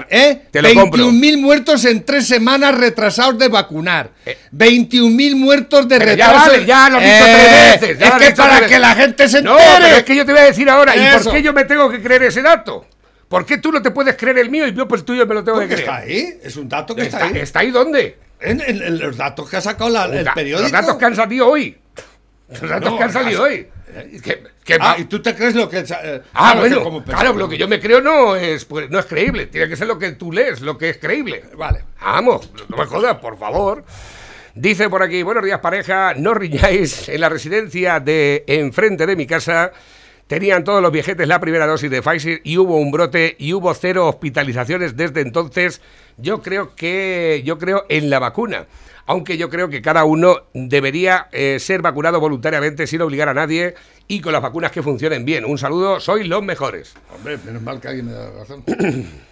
¿Eh? Te lo compro. 21.000 muertos en tres semanas retrasados de vacunar. Eh. 21.000 muertos de ya retraso. vale, ya lo dicho Eh, tres veces. ya es que para veces. que la gente se No, entere. pero es que yo te voy a decir ahora. ¿Y Eso. por qué yo me tengo que creer ese dato? ¿Por qué tú no te puedes creer el mío y yo pues el tuyo me lo tengo que creer? está ahí, es un dato que está, ¿Está, ahí. está ahí dónde? En, en- en los datos que ha sacado la- el periódico. Los datos que han salido hoy. Los datos No, que han salido hoy. Que- Ah, y tú te crees lo que. eh, Ah, bueno, como claro, lo que yo me creo no es, pues, no es creíble. Tiene que ser lo que tú lees, lo que es creíble. Vale. Vamos, no me jodas, por favor. Dice por aquí, buenos días pareja, no riñáis, en la residencia de enfrente de mi casa tenían todos los viejetes la primera dosis de Pfizer y hubo un brote y hubo cero hospitalizaciones desde entonces. Yo creo que, yo creo en la vacuna. Aunque yo creo que cada uno debería eh, ser vacunado voluntariamente sin obligar a nadie y con las vacunas que funcionen bien. Un saludo, sois los mejores. Hombre, menos mal que alguien me da razón.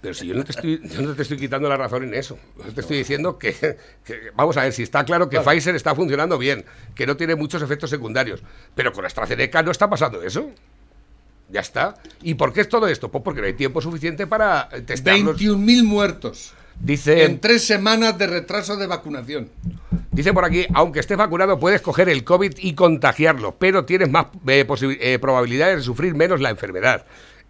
Pero si yo no te estoy, yo no te estoy quitando la razón en eso. Yo te estoy diciendo que, que- vamos a ver, si está claro que Pfizer está funcionando bien, que no tiene muchos efectos secundarios, pero con AstraZeneca no está pasando eso. Ya está. ¿Y por qué es todo esto? Pues porque no hay tiempo suficiente para eh, testarlos. 21.000 muertos. Dice, En tres semanas de retraso de vacunación. dice por aquí, aunque estés vacunado puedes coger el COVID y contagiarlo, pero tienes más eh, eh, probabilidades de sufrir menos la enfermedad.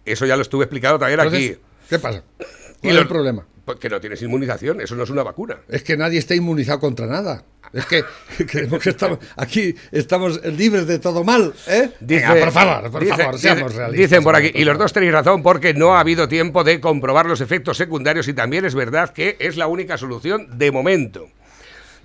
Eso ya lo estuve explicado también Entonces, aquí. ¿Qué pasa? Y ¿Cuál es los- el problema? Pues que no tienes inmunización, eso no es una vacuna. Es que nadie está inmunizado contra nada. Es que creemos que estamos aquí estamos libres de todo mal, ¿eh? Venga, por favor, por dice- favor, dice- seamos realistas. Dicen por aquí, y los dos tenéis razón porque no ha habido tiempo de comprobar los efectos secundarios y también es verdad que es la única solución de momento.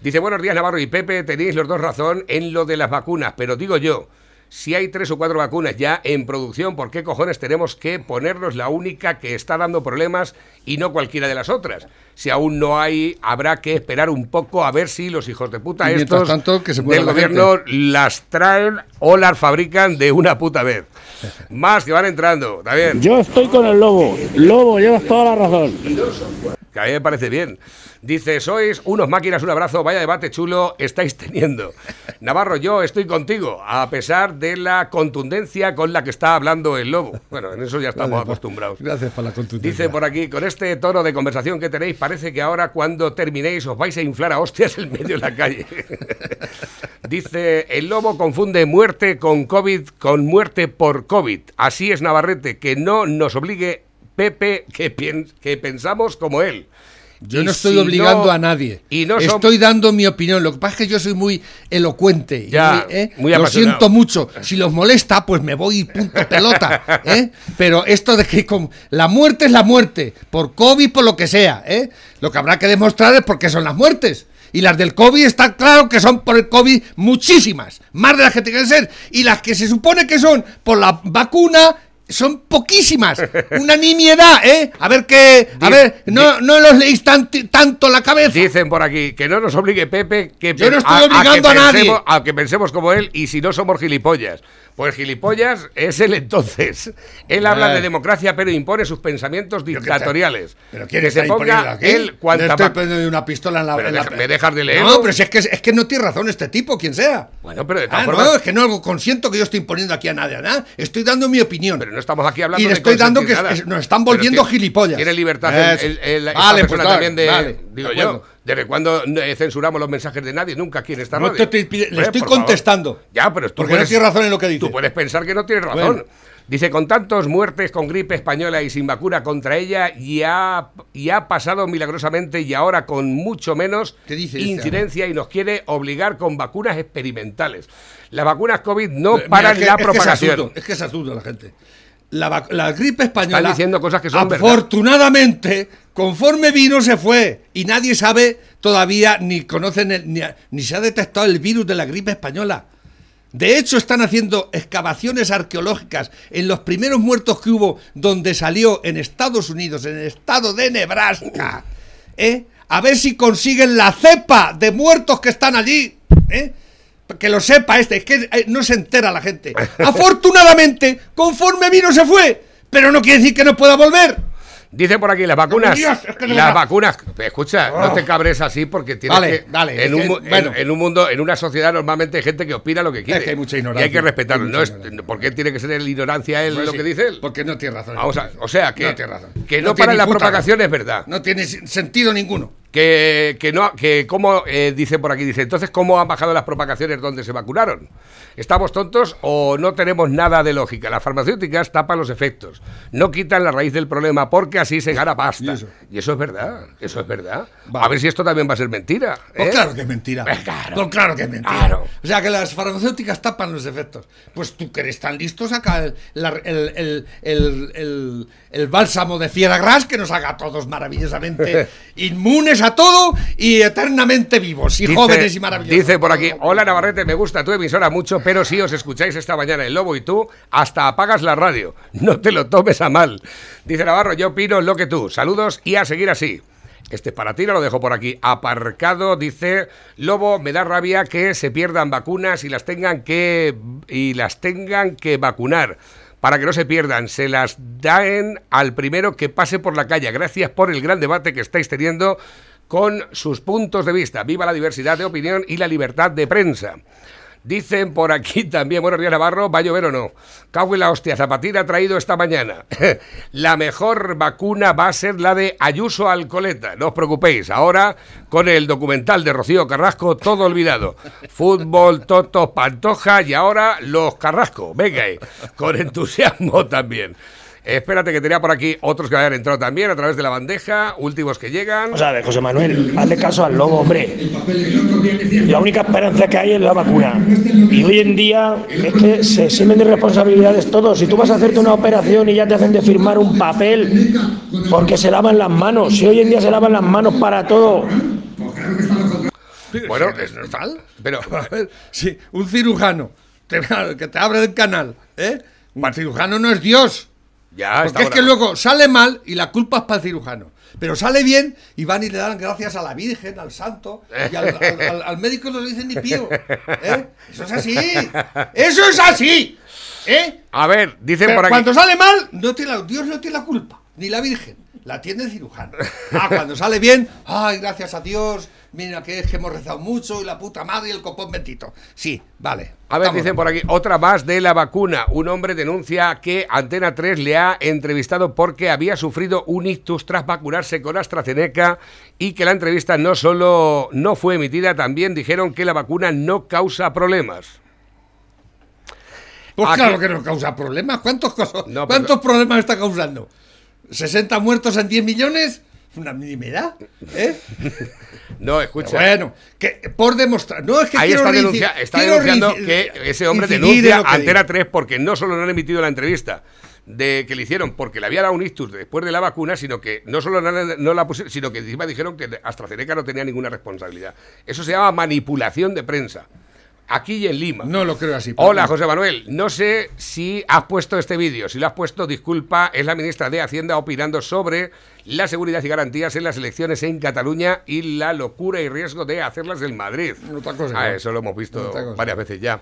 Dice, buenos días Navarro y Pepe, tenéis los dos razón en lo de las vacunas, pero digo yo, si hay tres o cuatro vacunas ya en producción, ¿por qué cojones tenemos que ponernos la única que está dando problemas y no cualquiera de las otras? Si aún no hay, habrá que esperar un poco a ver si los hijos de puta Y estos tanto, que se del la gobierno las traen o las fabrican de una puta vez. Más que van entrando, está bien. Yo estoy con el lobo. Lobo, llevas toda la razón. Que a mí me parece bien. Dice, sois unos máquinas, un abrazo, vaya debate chulo estáis teniendo. Navarro, yo estoy contigo, a pesar de la contundencia con la que está hablando el lobo. Bueno, en eso ya estamos Gracias acostumbrados. Gracias por la contundencia. Dice por aquí, con este tono de conversación que tenéis, parece que ahora cuando terminéis os vais a inflar a hostias en medio de la calle. Dice, el lobo confunde muerte con COVID con muerte por COVID. Así es Navarrete, que no nos obligue Pepe que, que pensamos como él. Yo Y no estoy si obligando no- a nadie. Y no estoy dando mi opinión. Lo que pasa es que yo soy muy elocuente. y Ya, muy, ¿eh? muy Lo siento mucho. Si los molesta, pues me voy y punto pelota. ¿eh? Pero esto de que con- la muerte es la muerte, por COVID, por lo que sea. ¿eh? Lo que habrá que demostrar es por qué son las muertes. Y las del COVID está claro que son por el COVID muchísimas, más de las que tienen que ser. Y las que se supone que son por la vacuna son poquísimas. Una nimiedad, ¿eh? A ver qué... A ver, no, no los leéis tanti- tanto la cabeza. Dicen por aquí que no nos obligue Pepe que Yo no estoy a- obligando a nadie. pensemos- a que pensemos como él y si no somos gilipollas. Pues gilipollas es él entonces. Él habla de democracia pero impone sus pensamientos ¿Pero qué dictatoriales. ¿Pero quién que se ponga aquí? él cuanta Le estoy poniendo una pistola en la... Pero en la- deja- ¿me dejas de leerlo? No, pero si es que, es que no tiene razón este tipo, quien sea. Bueno, pero de todas Ah, formas- no, es que no algo consiento que yo estoy imponiendo aquí a nadie, ¿no? Estoy dando mi opinión. Pero no estamos aquí hablando Y le de estoy dando que nada. nos están volviendo tiene- gilipollas. Tiene libertad el, el- el- esta Vale, persona pues, también de... vale, digo de yo. ¿desde cuándo eh, censuramos los mensajes de nadie? Nunca aquí en esta No radio. te le estoy favor. contestando. Ya, pero tú Porque no puedes- tiene razón en lo que dice. Tú puedes pensar que no tienes razón. Bueno. Dice, con tantos muertes con gripe española y sin vacuna contra ella, y ha, y ha pasado milagrosamente y ahora con mucho menos ¿Qué dice este incidencia y nos quiere obligar con vacunas experimentales. Las vacunas COVID no Mira, paran es que- la es que es propagación. Es que es absurdo la gente. La, gripe española. Están diciendo cosas que son verdad. Afortunadamente, conforme vino, se fue. Y nadie sabe todavía, ni conocen, el- ni, ni se ha detectado el virus de la gripe española. De hecho, están haciendo excavaciones arqueológicas en los primeros muertos que hubo, donde salió en Estados Unidos, en el estado de Nebraska. ¿eh? A ver si consiguen la cepa de muertos que están allí. ¿eh? Que lo sepa este, es que eh, no se entera la gente. Afortunadamente, conforme vino se fue, pero no quiere decir que no pueda volver. Dicen por aquí las vacunas. Dios, es que de las vacunas. Escucha, no te cabres así porque tienes Vale, que. vale, En un, que, mu- en- bueno. en, un mundo, en una sociedad normalmente hay gente que opina lo que quiere. que hay mucha Y ignorancia, hay que respetarlo. hay No es. ¿Por qué tiene que ser el ignorancia él Pues lo sí, que dice él? Porque no tiene razón. Vamos a- o sea, que, No tiene razón. que no, No para la propagación razón. es verdad. No tiene sentido ninguno. Que, que no, que como eh, dice por aquí, dice, entonces, ¿cómo han bajado las propagaciones donde se vacunaron? ¿Estamos tontos o no tenemos nada de lógica? Las farmacéuticas tapan los efectos, no quitan la raíz del problema porque así se gana pasta. ¿Y Y eso? es verdad, eso es verdad. Vale. A ver si esto también va a ser mentira. Pues ¿eh? claro que es mentira. Pues claro. Pues claro que es mentira. Claro. O sea, que las farmacéuticas tapan los efectos. Pues tú que eres tan listo, saca el, la- el, el- el- el- el bálsamo de fiera gras que nos haga a todos maravillosamente inmunes a todo y eternamente vivos y Dice- jóvenes y maravillosos. Dice por aquí, hola Navarrete, me gusta tu emisora mucho, pero si os escucháis esta mañana el Lobo y tú, hasta apagas la radio. No te lo tomes a mal. Dice Navarro, yo opino lo que tú. Saludos y a seguir así. Este es para ti, lo dejo por aquí aparcado. Dice Lobo, me da rabia que se pierdan vacunas y las tengan que y las tengan que vacunar. Para que no se pierdan, se las den al primero que pase por la calle. Gracias por el gran debate que estáis teniendo con sus puntos de vista. Viva la diversidad de opinión y la libertad de prensa. Dicen por aquí también, buenos días Navarro, ¿va a llover o no? Cago en la hostia, Zapatín ha traído esta mañana. la mejor vacuna va a ser la de Ayuso Alcoleta, no os preocupéis. Ahora, con el documental de Rocío Carrasco, todo olvidado. Fútbol, Toto, Pantoja y ahora los Carrasco. Venga ahí, con entusiasmo también. Espérate que tenía por aquí otros que habían entrado también a través de la bandeja, últimos que llegan. O sea, de José Manuel, hazle caso al lobo, hombre. La única esperanza que hay es la vacuna. Y hoy en día es que se exhimen de responsabilidades todos. Si tú vas a hacerte una operación y ya te hacen de firmar un papel porque se lavan las manos. Si hoy en día se lavan las manos para todo. Bueno, es es- normal. pero- a ver, sí, un cirujano te- que te abre el canal, ¿eh? Un cirujano no es Dios. Ya, Porque es que luego sale mal y la culpa es para el cirujano. Pero sale bien y van y le dan gracias a la Virgen, al santo, y al, al- al- al médico no le dicen ni pío. ¿eh? Eso es así. Eso es así. ¿eh? A ver, dicen Pero por aquí. cuando sale mal, no tiene la- Dios no tiene la culpa, ni la Virgen. La tiene el cirujano. Ah, cuando sale bien, ay, gracias a Dios, mira que es que hemos rezado mucho y la puta madre y el copón bendito. Sí, vale. A ver, dicen por aquí, otra más de la vacuna. Un hombre denuncia que Antena 3 le ha entrevistado porque había sufrido un ictus tras vacunarse con AstraZeneca y que la entrevista no solo no fue emitida, también dijeron que la vacuna no causa problemas. Pues claro que nos causa problemas. ¿Cuántos, No, pero- ¿cuántos problemas está causando? ¿60 muertos en 10 millones? Una minimidad. ¿eh? No, escucha. bueno, que por demostrar. No es que Ahí quiero está, denuncia- está quiero denunciando que ese hombre denuncia a Antena digo. 3 porque no solo no han emitido la entrevista de que le hicieron porque le había dado un ictus después de la vacuna, sino que no solo no, la- no la pusieron, sino que encima dijeron que AstraZeneca no tenía ninguna responsabilidad. Eso se llama manipulación de prensa. Aquí y en Lima. No lo creo así. Hola, José Manuel. No sé si has puesto este vídeo. Si lo has puesto, disculpa, es la ministra de Hacienda opinando sobre la seguridad y garantías en las elecciones en Cataluña y la locura y riesgo de hacerlas en Madrid. Otra cosa, Ah, ¿no? eso lo hemos visto varias veces ya.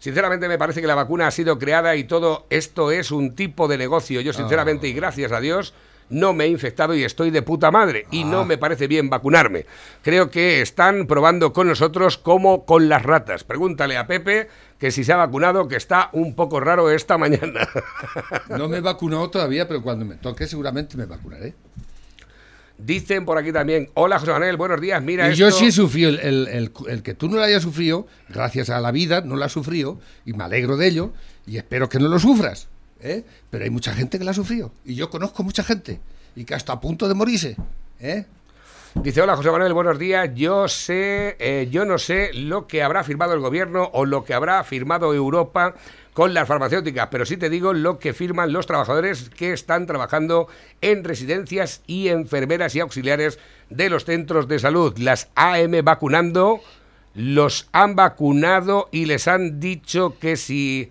Sinceramente me parece que la vacuna ha sido creada y todo esto es un tipo de negocio. Yo sinceramente y gracias a Dios no me he infectado y estoy de puta madre y Ah. no me parece bien vacunarme. Creo que están probando con nosotros como con las ratas. Pregúntale a Pepe que si se ha vacunado, que está un poco raro esta mañana. No me he vacunado todavía, pero cuando me toque seguramente me vacunaré. Dicen por aquí también, hola José Manuel, buenos días, mira y yo esto". sí he sufrido, el, el- el- el que tú no lo hayas sufrido, gracias a la vida, no lo has sufrido, y me alegro de ello, y espero que no lo sufras. ¿Eh? Pero hay mucha gente que la ha sufrido, y yo conozco mucha gente, y que hasta a punto de morirse. ¿eh? Dice, hola José Manuel, buenos días. Yo sé, eh, yo no sé lo que habrá firmado el gobierno o lo que habrá firmado Europa con las farmacéuticas, pero sí te digo lo que firman los trabajadores que están trabajando en residencias y enfermeras y auxiliares de los centros de salud. Las AM vacunando, los han vacunado y les han dicho que si,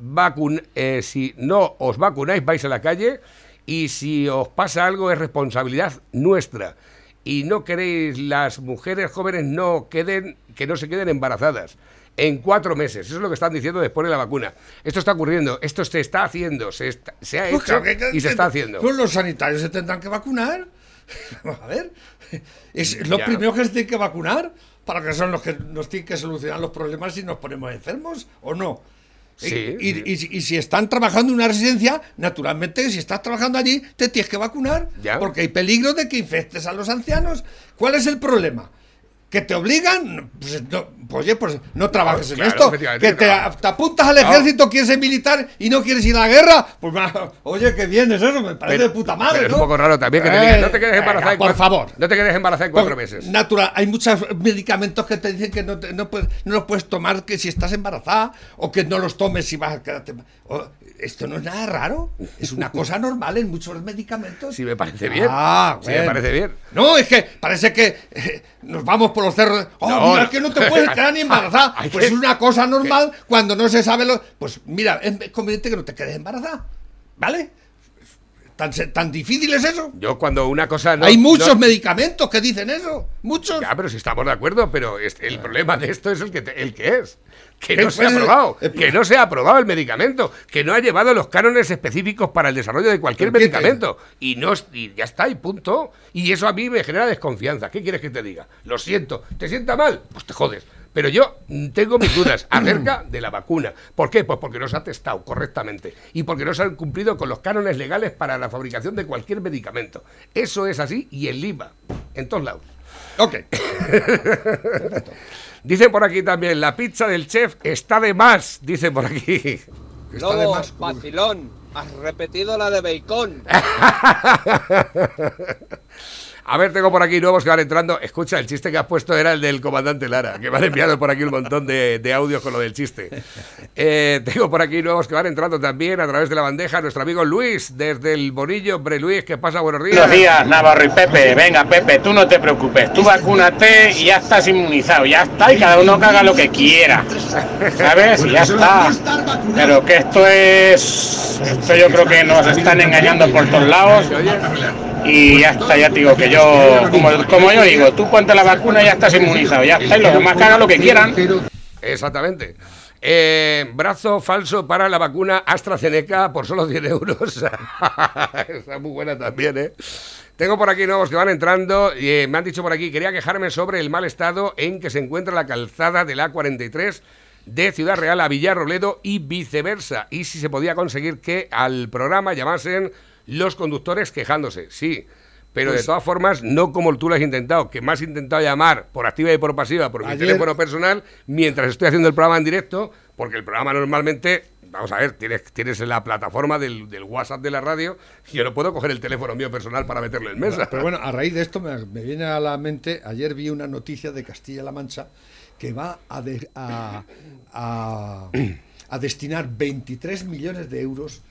vacun eh, si no os vacunáis vais a la calle y si os pasa algo es responsabilidad nuestra. y no queréis las mujeres jóvenes no queden, que no se queden embarazadas en cuatro meses. Eso es lo que están diciendo después de la vacuna. Esto está ocurriendo, esto se está haciendo, se, está- se ha Pues hecho claro y se está haciendo. Pues los sanitarios se tendrán que vacunar. Vamos a ver. Es lo Ya. primero que se tiene que vacunar para que son los que nos tienen que solucionar los problemas si nos ponemos enfermos o no. Sí, y, sí. y- y si- y si están trabajando en una residencia, naturalmente, si estás trabajando allí, te tienes que vacunar. Ya. Porque hay peligro de que infectes a los ancianos. ¿Cuál es el problema? ¿Que te obligan? Pues, no, oye, pues no trabajes en esto. Que te, apuntas al ejército, quieres ser militar y no quieres ir a la guerra. Pues oye, qué bien es eso, me parece Pero- de puta madre. pero es ¿no? un poco raro también que te Eh, digan, no te quedes embarazada Por cuatro- favor. No te quedes embarazada en cuatro meses. Natural, hay muchos medicamentos que te dicen que no, te- no, puedes, no los puedes tomar que si estás embarazada o que no los tomes si vas a quedarte. o- esto no es nada raro, es una cosa normal en muchos medicamentos. Sí, me parece bien. Ah, Sí, me parece bien. No, es que parece que eh, nos vamos por los cerros. Oh, No, mira, es que no te puedes quedar ni embarazada. Pues es una cosa normal cuando no se sabe lo. Pues mira, es conveniente que no te quedes embarazada. ¿Vale? ¿Tan, tan difícil es eso? Yo cuando una cosa no... Hay muchos no- medicamentos que dicen eso. Muchos. Ya, pero si estamos de acuerdo, pero el problema de esto es el que, te- el que es. Que ¿Qué no se ha aprobado, que no se ha aprobado el medicamento, que no ha llevado los cánones específicos para el desarrollo de cualquier ¿Pero qué te- medicamento. Y no y ya está, y punto. Y eso a mí me genera desconfianza. ¿Qué quieres que te diga? Lo siento. ¿Te sienta mal? Pues te jodes. Pero yo tengo mis dudas acerca de la vacuna. ¿Por qué? Pues porque no se ha testado correctamente y porque no se han cumplido con los cánones legales para la fabricación de cualquier medicamento. Eso es así y en Lima, en todos lados. Ok. Dicen por aquí también, la pizza del chef está de más, dicen por aquí. Está de más, vacilón, has repetido la de bacon. A ver, tengo por aquí nuevos que van entrando. Escucha, el chiste que has puesto era el del comandante Lara, que me han enviado por aquí un montón de, de audios con lo del chiste. Eh, tengo por aquí nuevos que van entrando también a través de la bandeja. Nuestro amigo Luis, desde el Bonillo. Hombre, Luis, ¿qué pasa? Buenos días. Buenos días, Navarro y Pepe. Venga, Pepe, tú no te preocupes. Tú vacúnate y ya estás inmunizado. Ya está, y cada uno que haga lo que quiera. ¿Sabes? Y ya está. Pero que esto es. Esto yo creo que nos están engañando por todos lados. Y ya está, ya te digo que yo. Como, como yo digo, tú ponte la vacuna y ya estás inmunizado. Ya está, y los demás que hagan lo que quieran. Exactamente. Eh, brazo falso para la vacuna AstraZeneca por solo 100 euros. Está muy buena también, ¿eh? Tengo por aquí nuevos que van entrando eh, me han dicho por aquí, quería quejarme sobre el mal estado en que se encuentra la calzada de la A43 de Ciudad Real a Villarroledo y viceversa. Y si se podía conseguir que al programa llamasen los conductores quejándose. Sí, pero Pues de todas formas, no como tú lo has intentado, que me has intentado llamar por activa y por pasiva por mi Ayer- teléfono personal mientras estoy haciendo el programa en directo, porque el programa normalmente, vamos a ver, tienes, tienes en la plataforma del, del WhatsApp de la radio, y yo no puedo coger el teléfono mío personal para meterlo en mesa. Pero bueno, a raíz de esto me, me viene a la mente, ayer vi una noticia de Castilla-La Mancha que va a, de- a, a- a destinar 23 millones de euros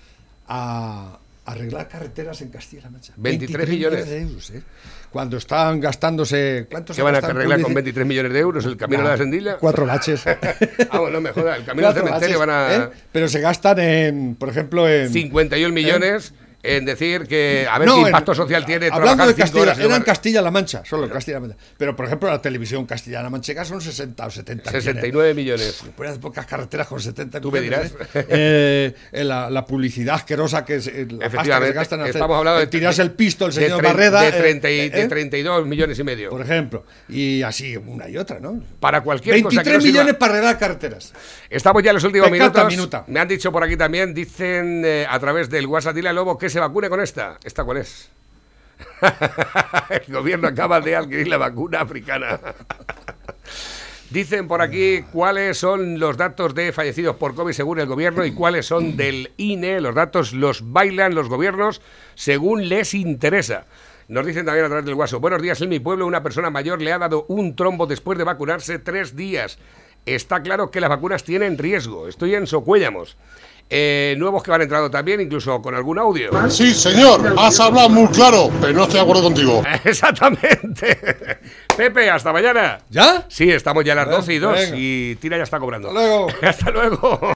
a arreglar carreteras en Castilla-La Mancha. 23 millones. de euros, ¿eh? Cuando están gastándose... ¿Cuánto se ¿Qué van a arreglar con publici- 23 millones de euros? ¿El camino de la Sendilla? Cuatro baches. ah, bueno, no me jodas, el camino Cuatro cementerio van a... ¿eh? Pero se gastan en, por ejemplo, en... 51 millones en decir que a ver No, qué en- impacto social tiene Hablando de Castilla, horas en Castilla-La Mancha, solo Castilla-La Mancha. Pero, por ejemplo, la televisión castellana manchega son 60 o 70 millones. 69 millones. Pues hay pocas carreteras con 70 Tú me millones, dirás. ¿eh? Eh, eh, la, la publicidad asquerosa que es eh, la pasta que se Efectivamente, gasta en hacer, estamos hablando de en tirarse el pisto el de señor tre- Barreda de, eh, 30 y- eh, de eh, 32 millones y medio. por ejemplo y así una y otra ¿no? Para cualquier cosa que 23 no sirva. millones para arreglar carreteras Estamos ya en los últimos Peccata minutos. minuta. Me han dicho por aquí también, dicen a través del WhatsApp, dile al lobo que se vacune con esta. ¿Esta cuál es? El gobierno acaba de adquirir la vacuna africana. Dicen por aquí cuáles son los datos de fallecidos por COVID según el gobierno y cuáles son del INE. Los datos los bailan los gobiernos según les interesa. Nos dicen también a través del WhatsApp. Buenos días, en mi pueblo una persona mayor le ha dado un trombo después de vacunarse tres días. Está claro que las vacunas tienen riesgo. Estoy en Socuéllamos. Eh, nuevos que van entrando también, incluso con algún audio. Sí, señor, has hablado muy claro, pero no estoy de acuerdo contigo. Exactamente. Pepe, hasta mañana. ¿ya? Sí, estamos ya a las Bueno, 12 y 2 venga. y Tira ya está cobrando. Hasta luego. Hasta luego.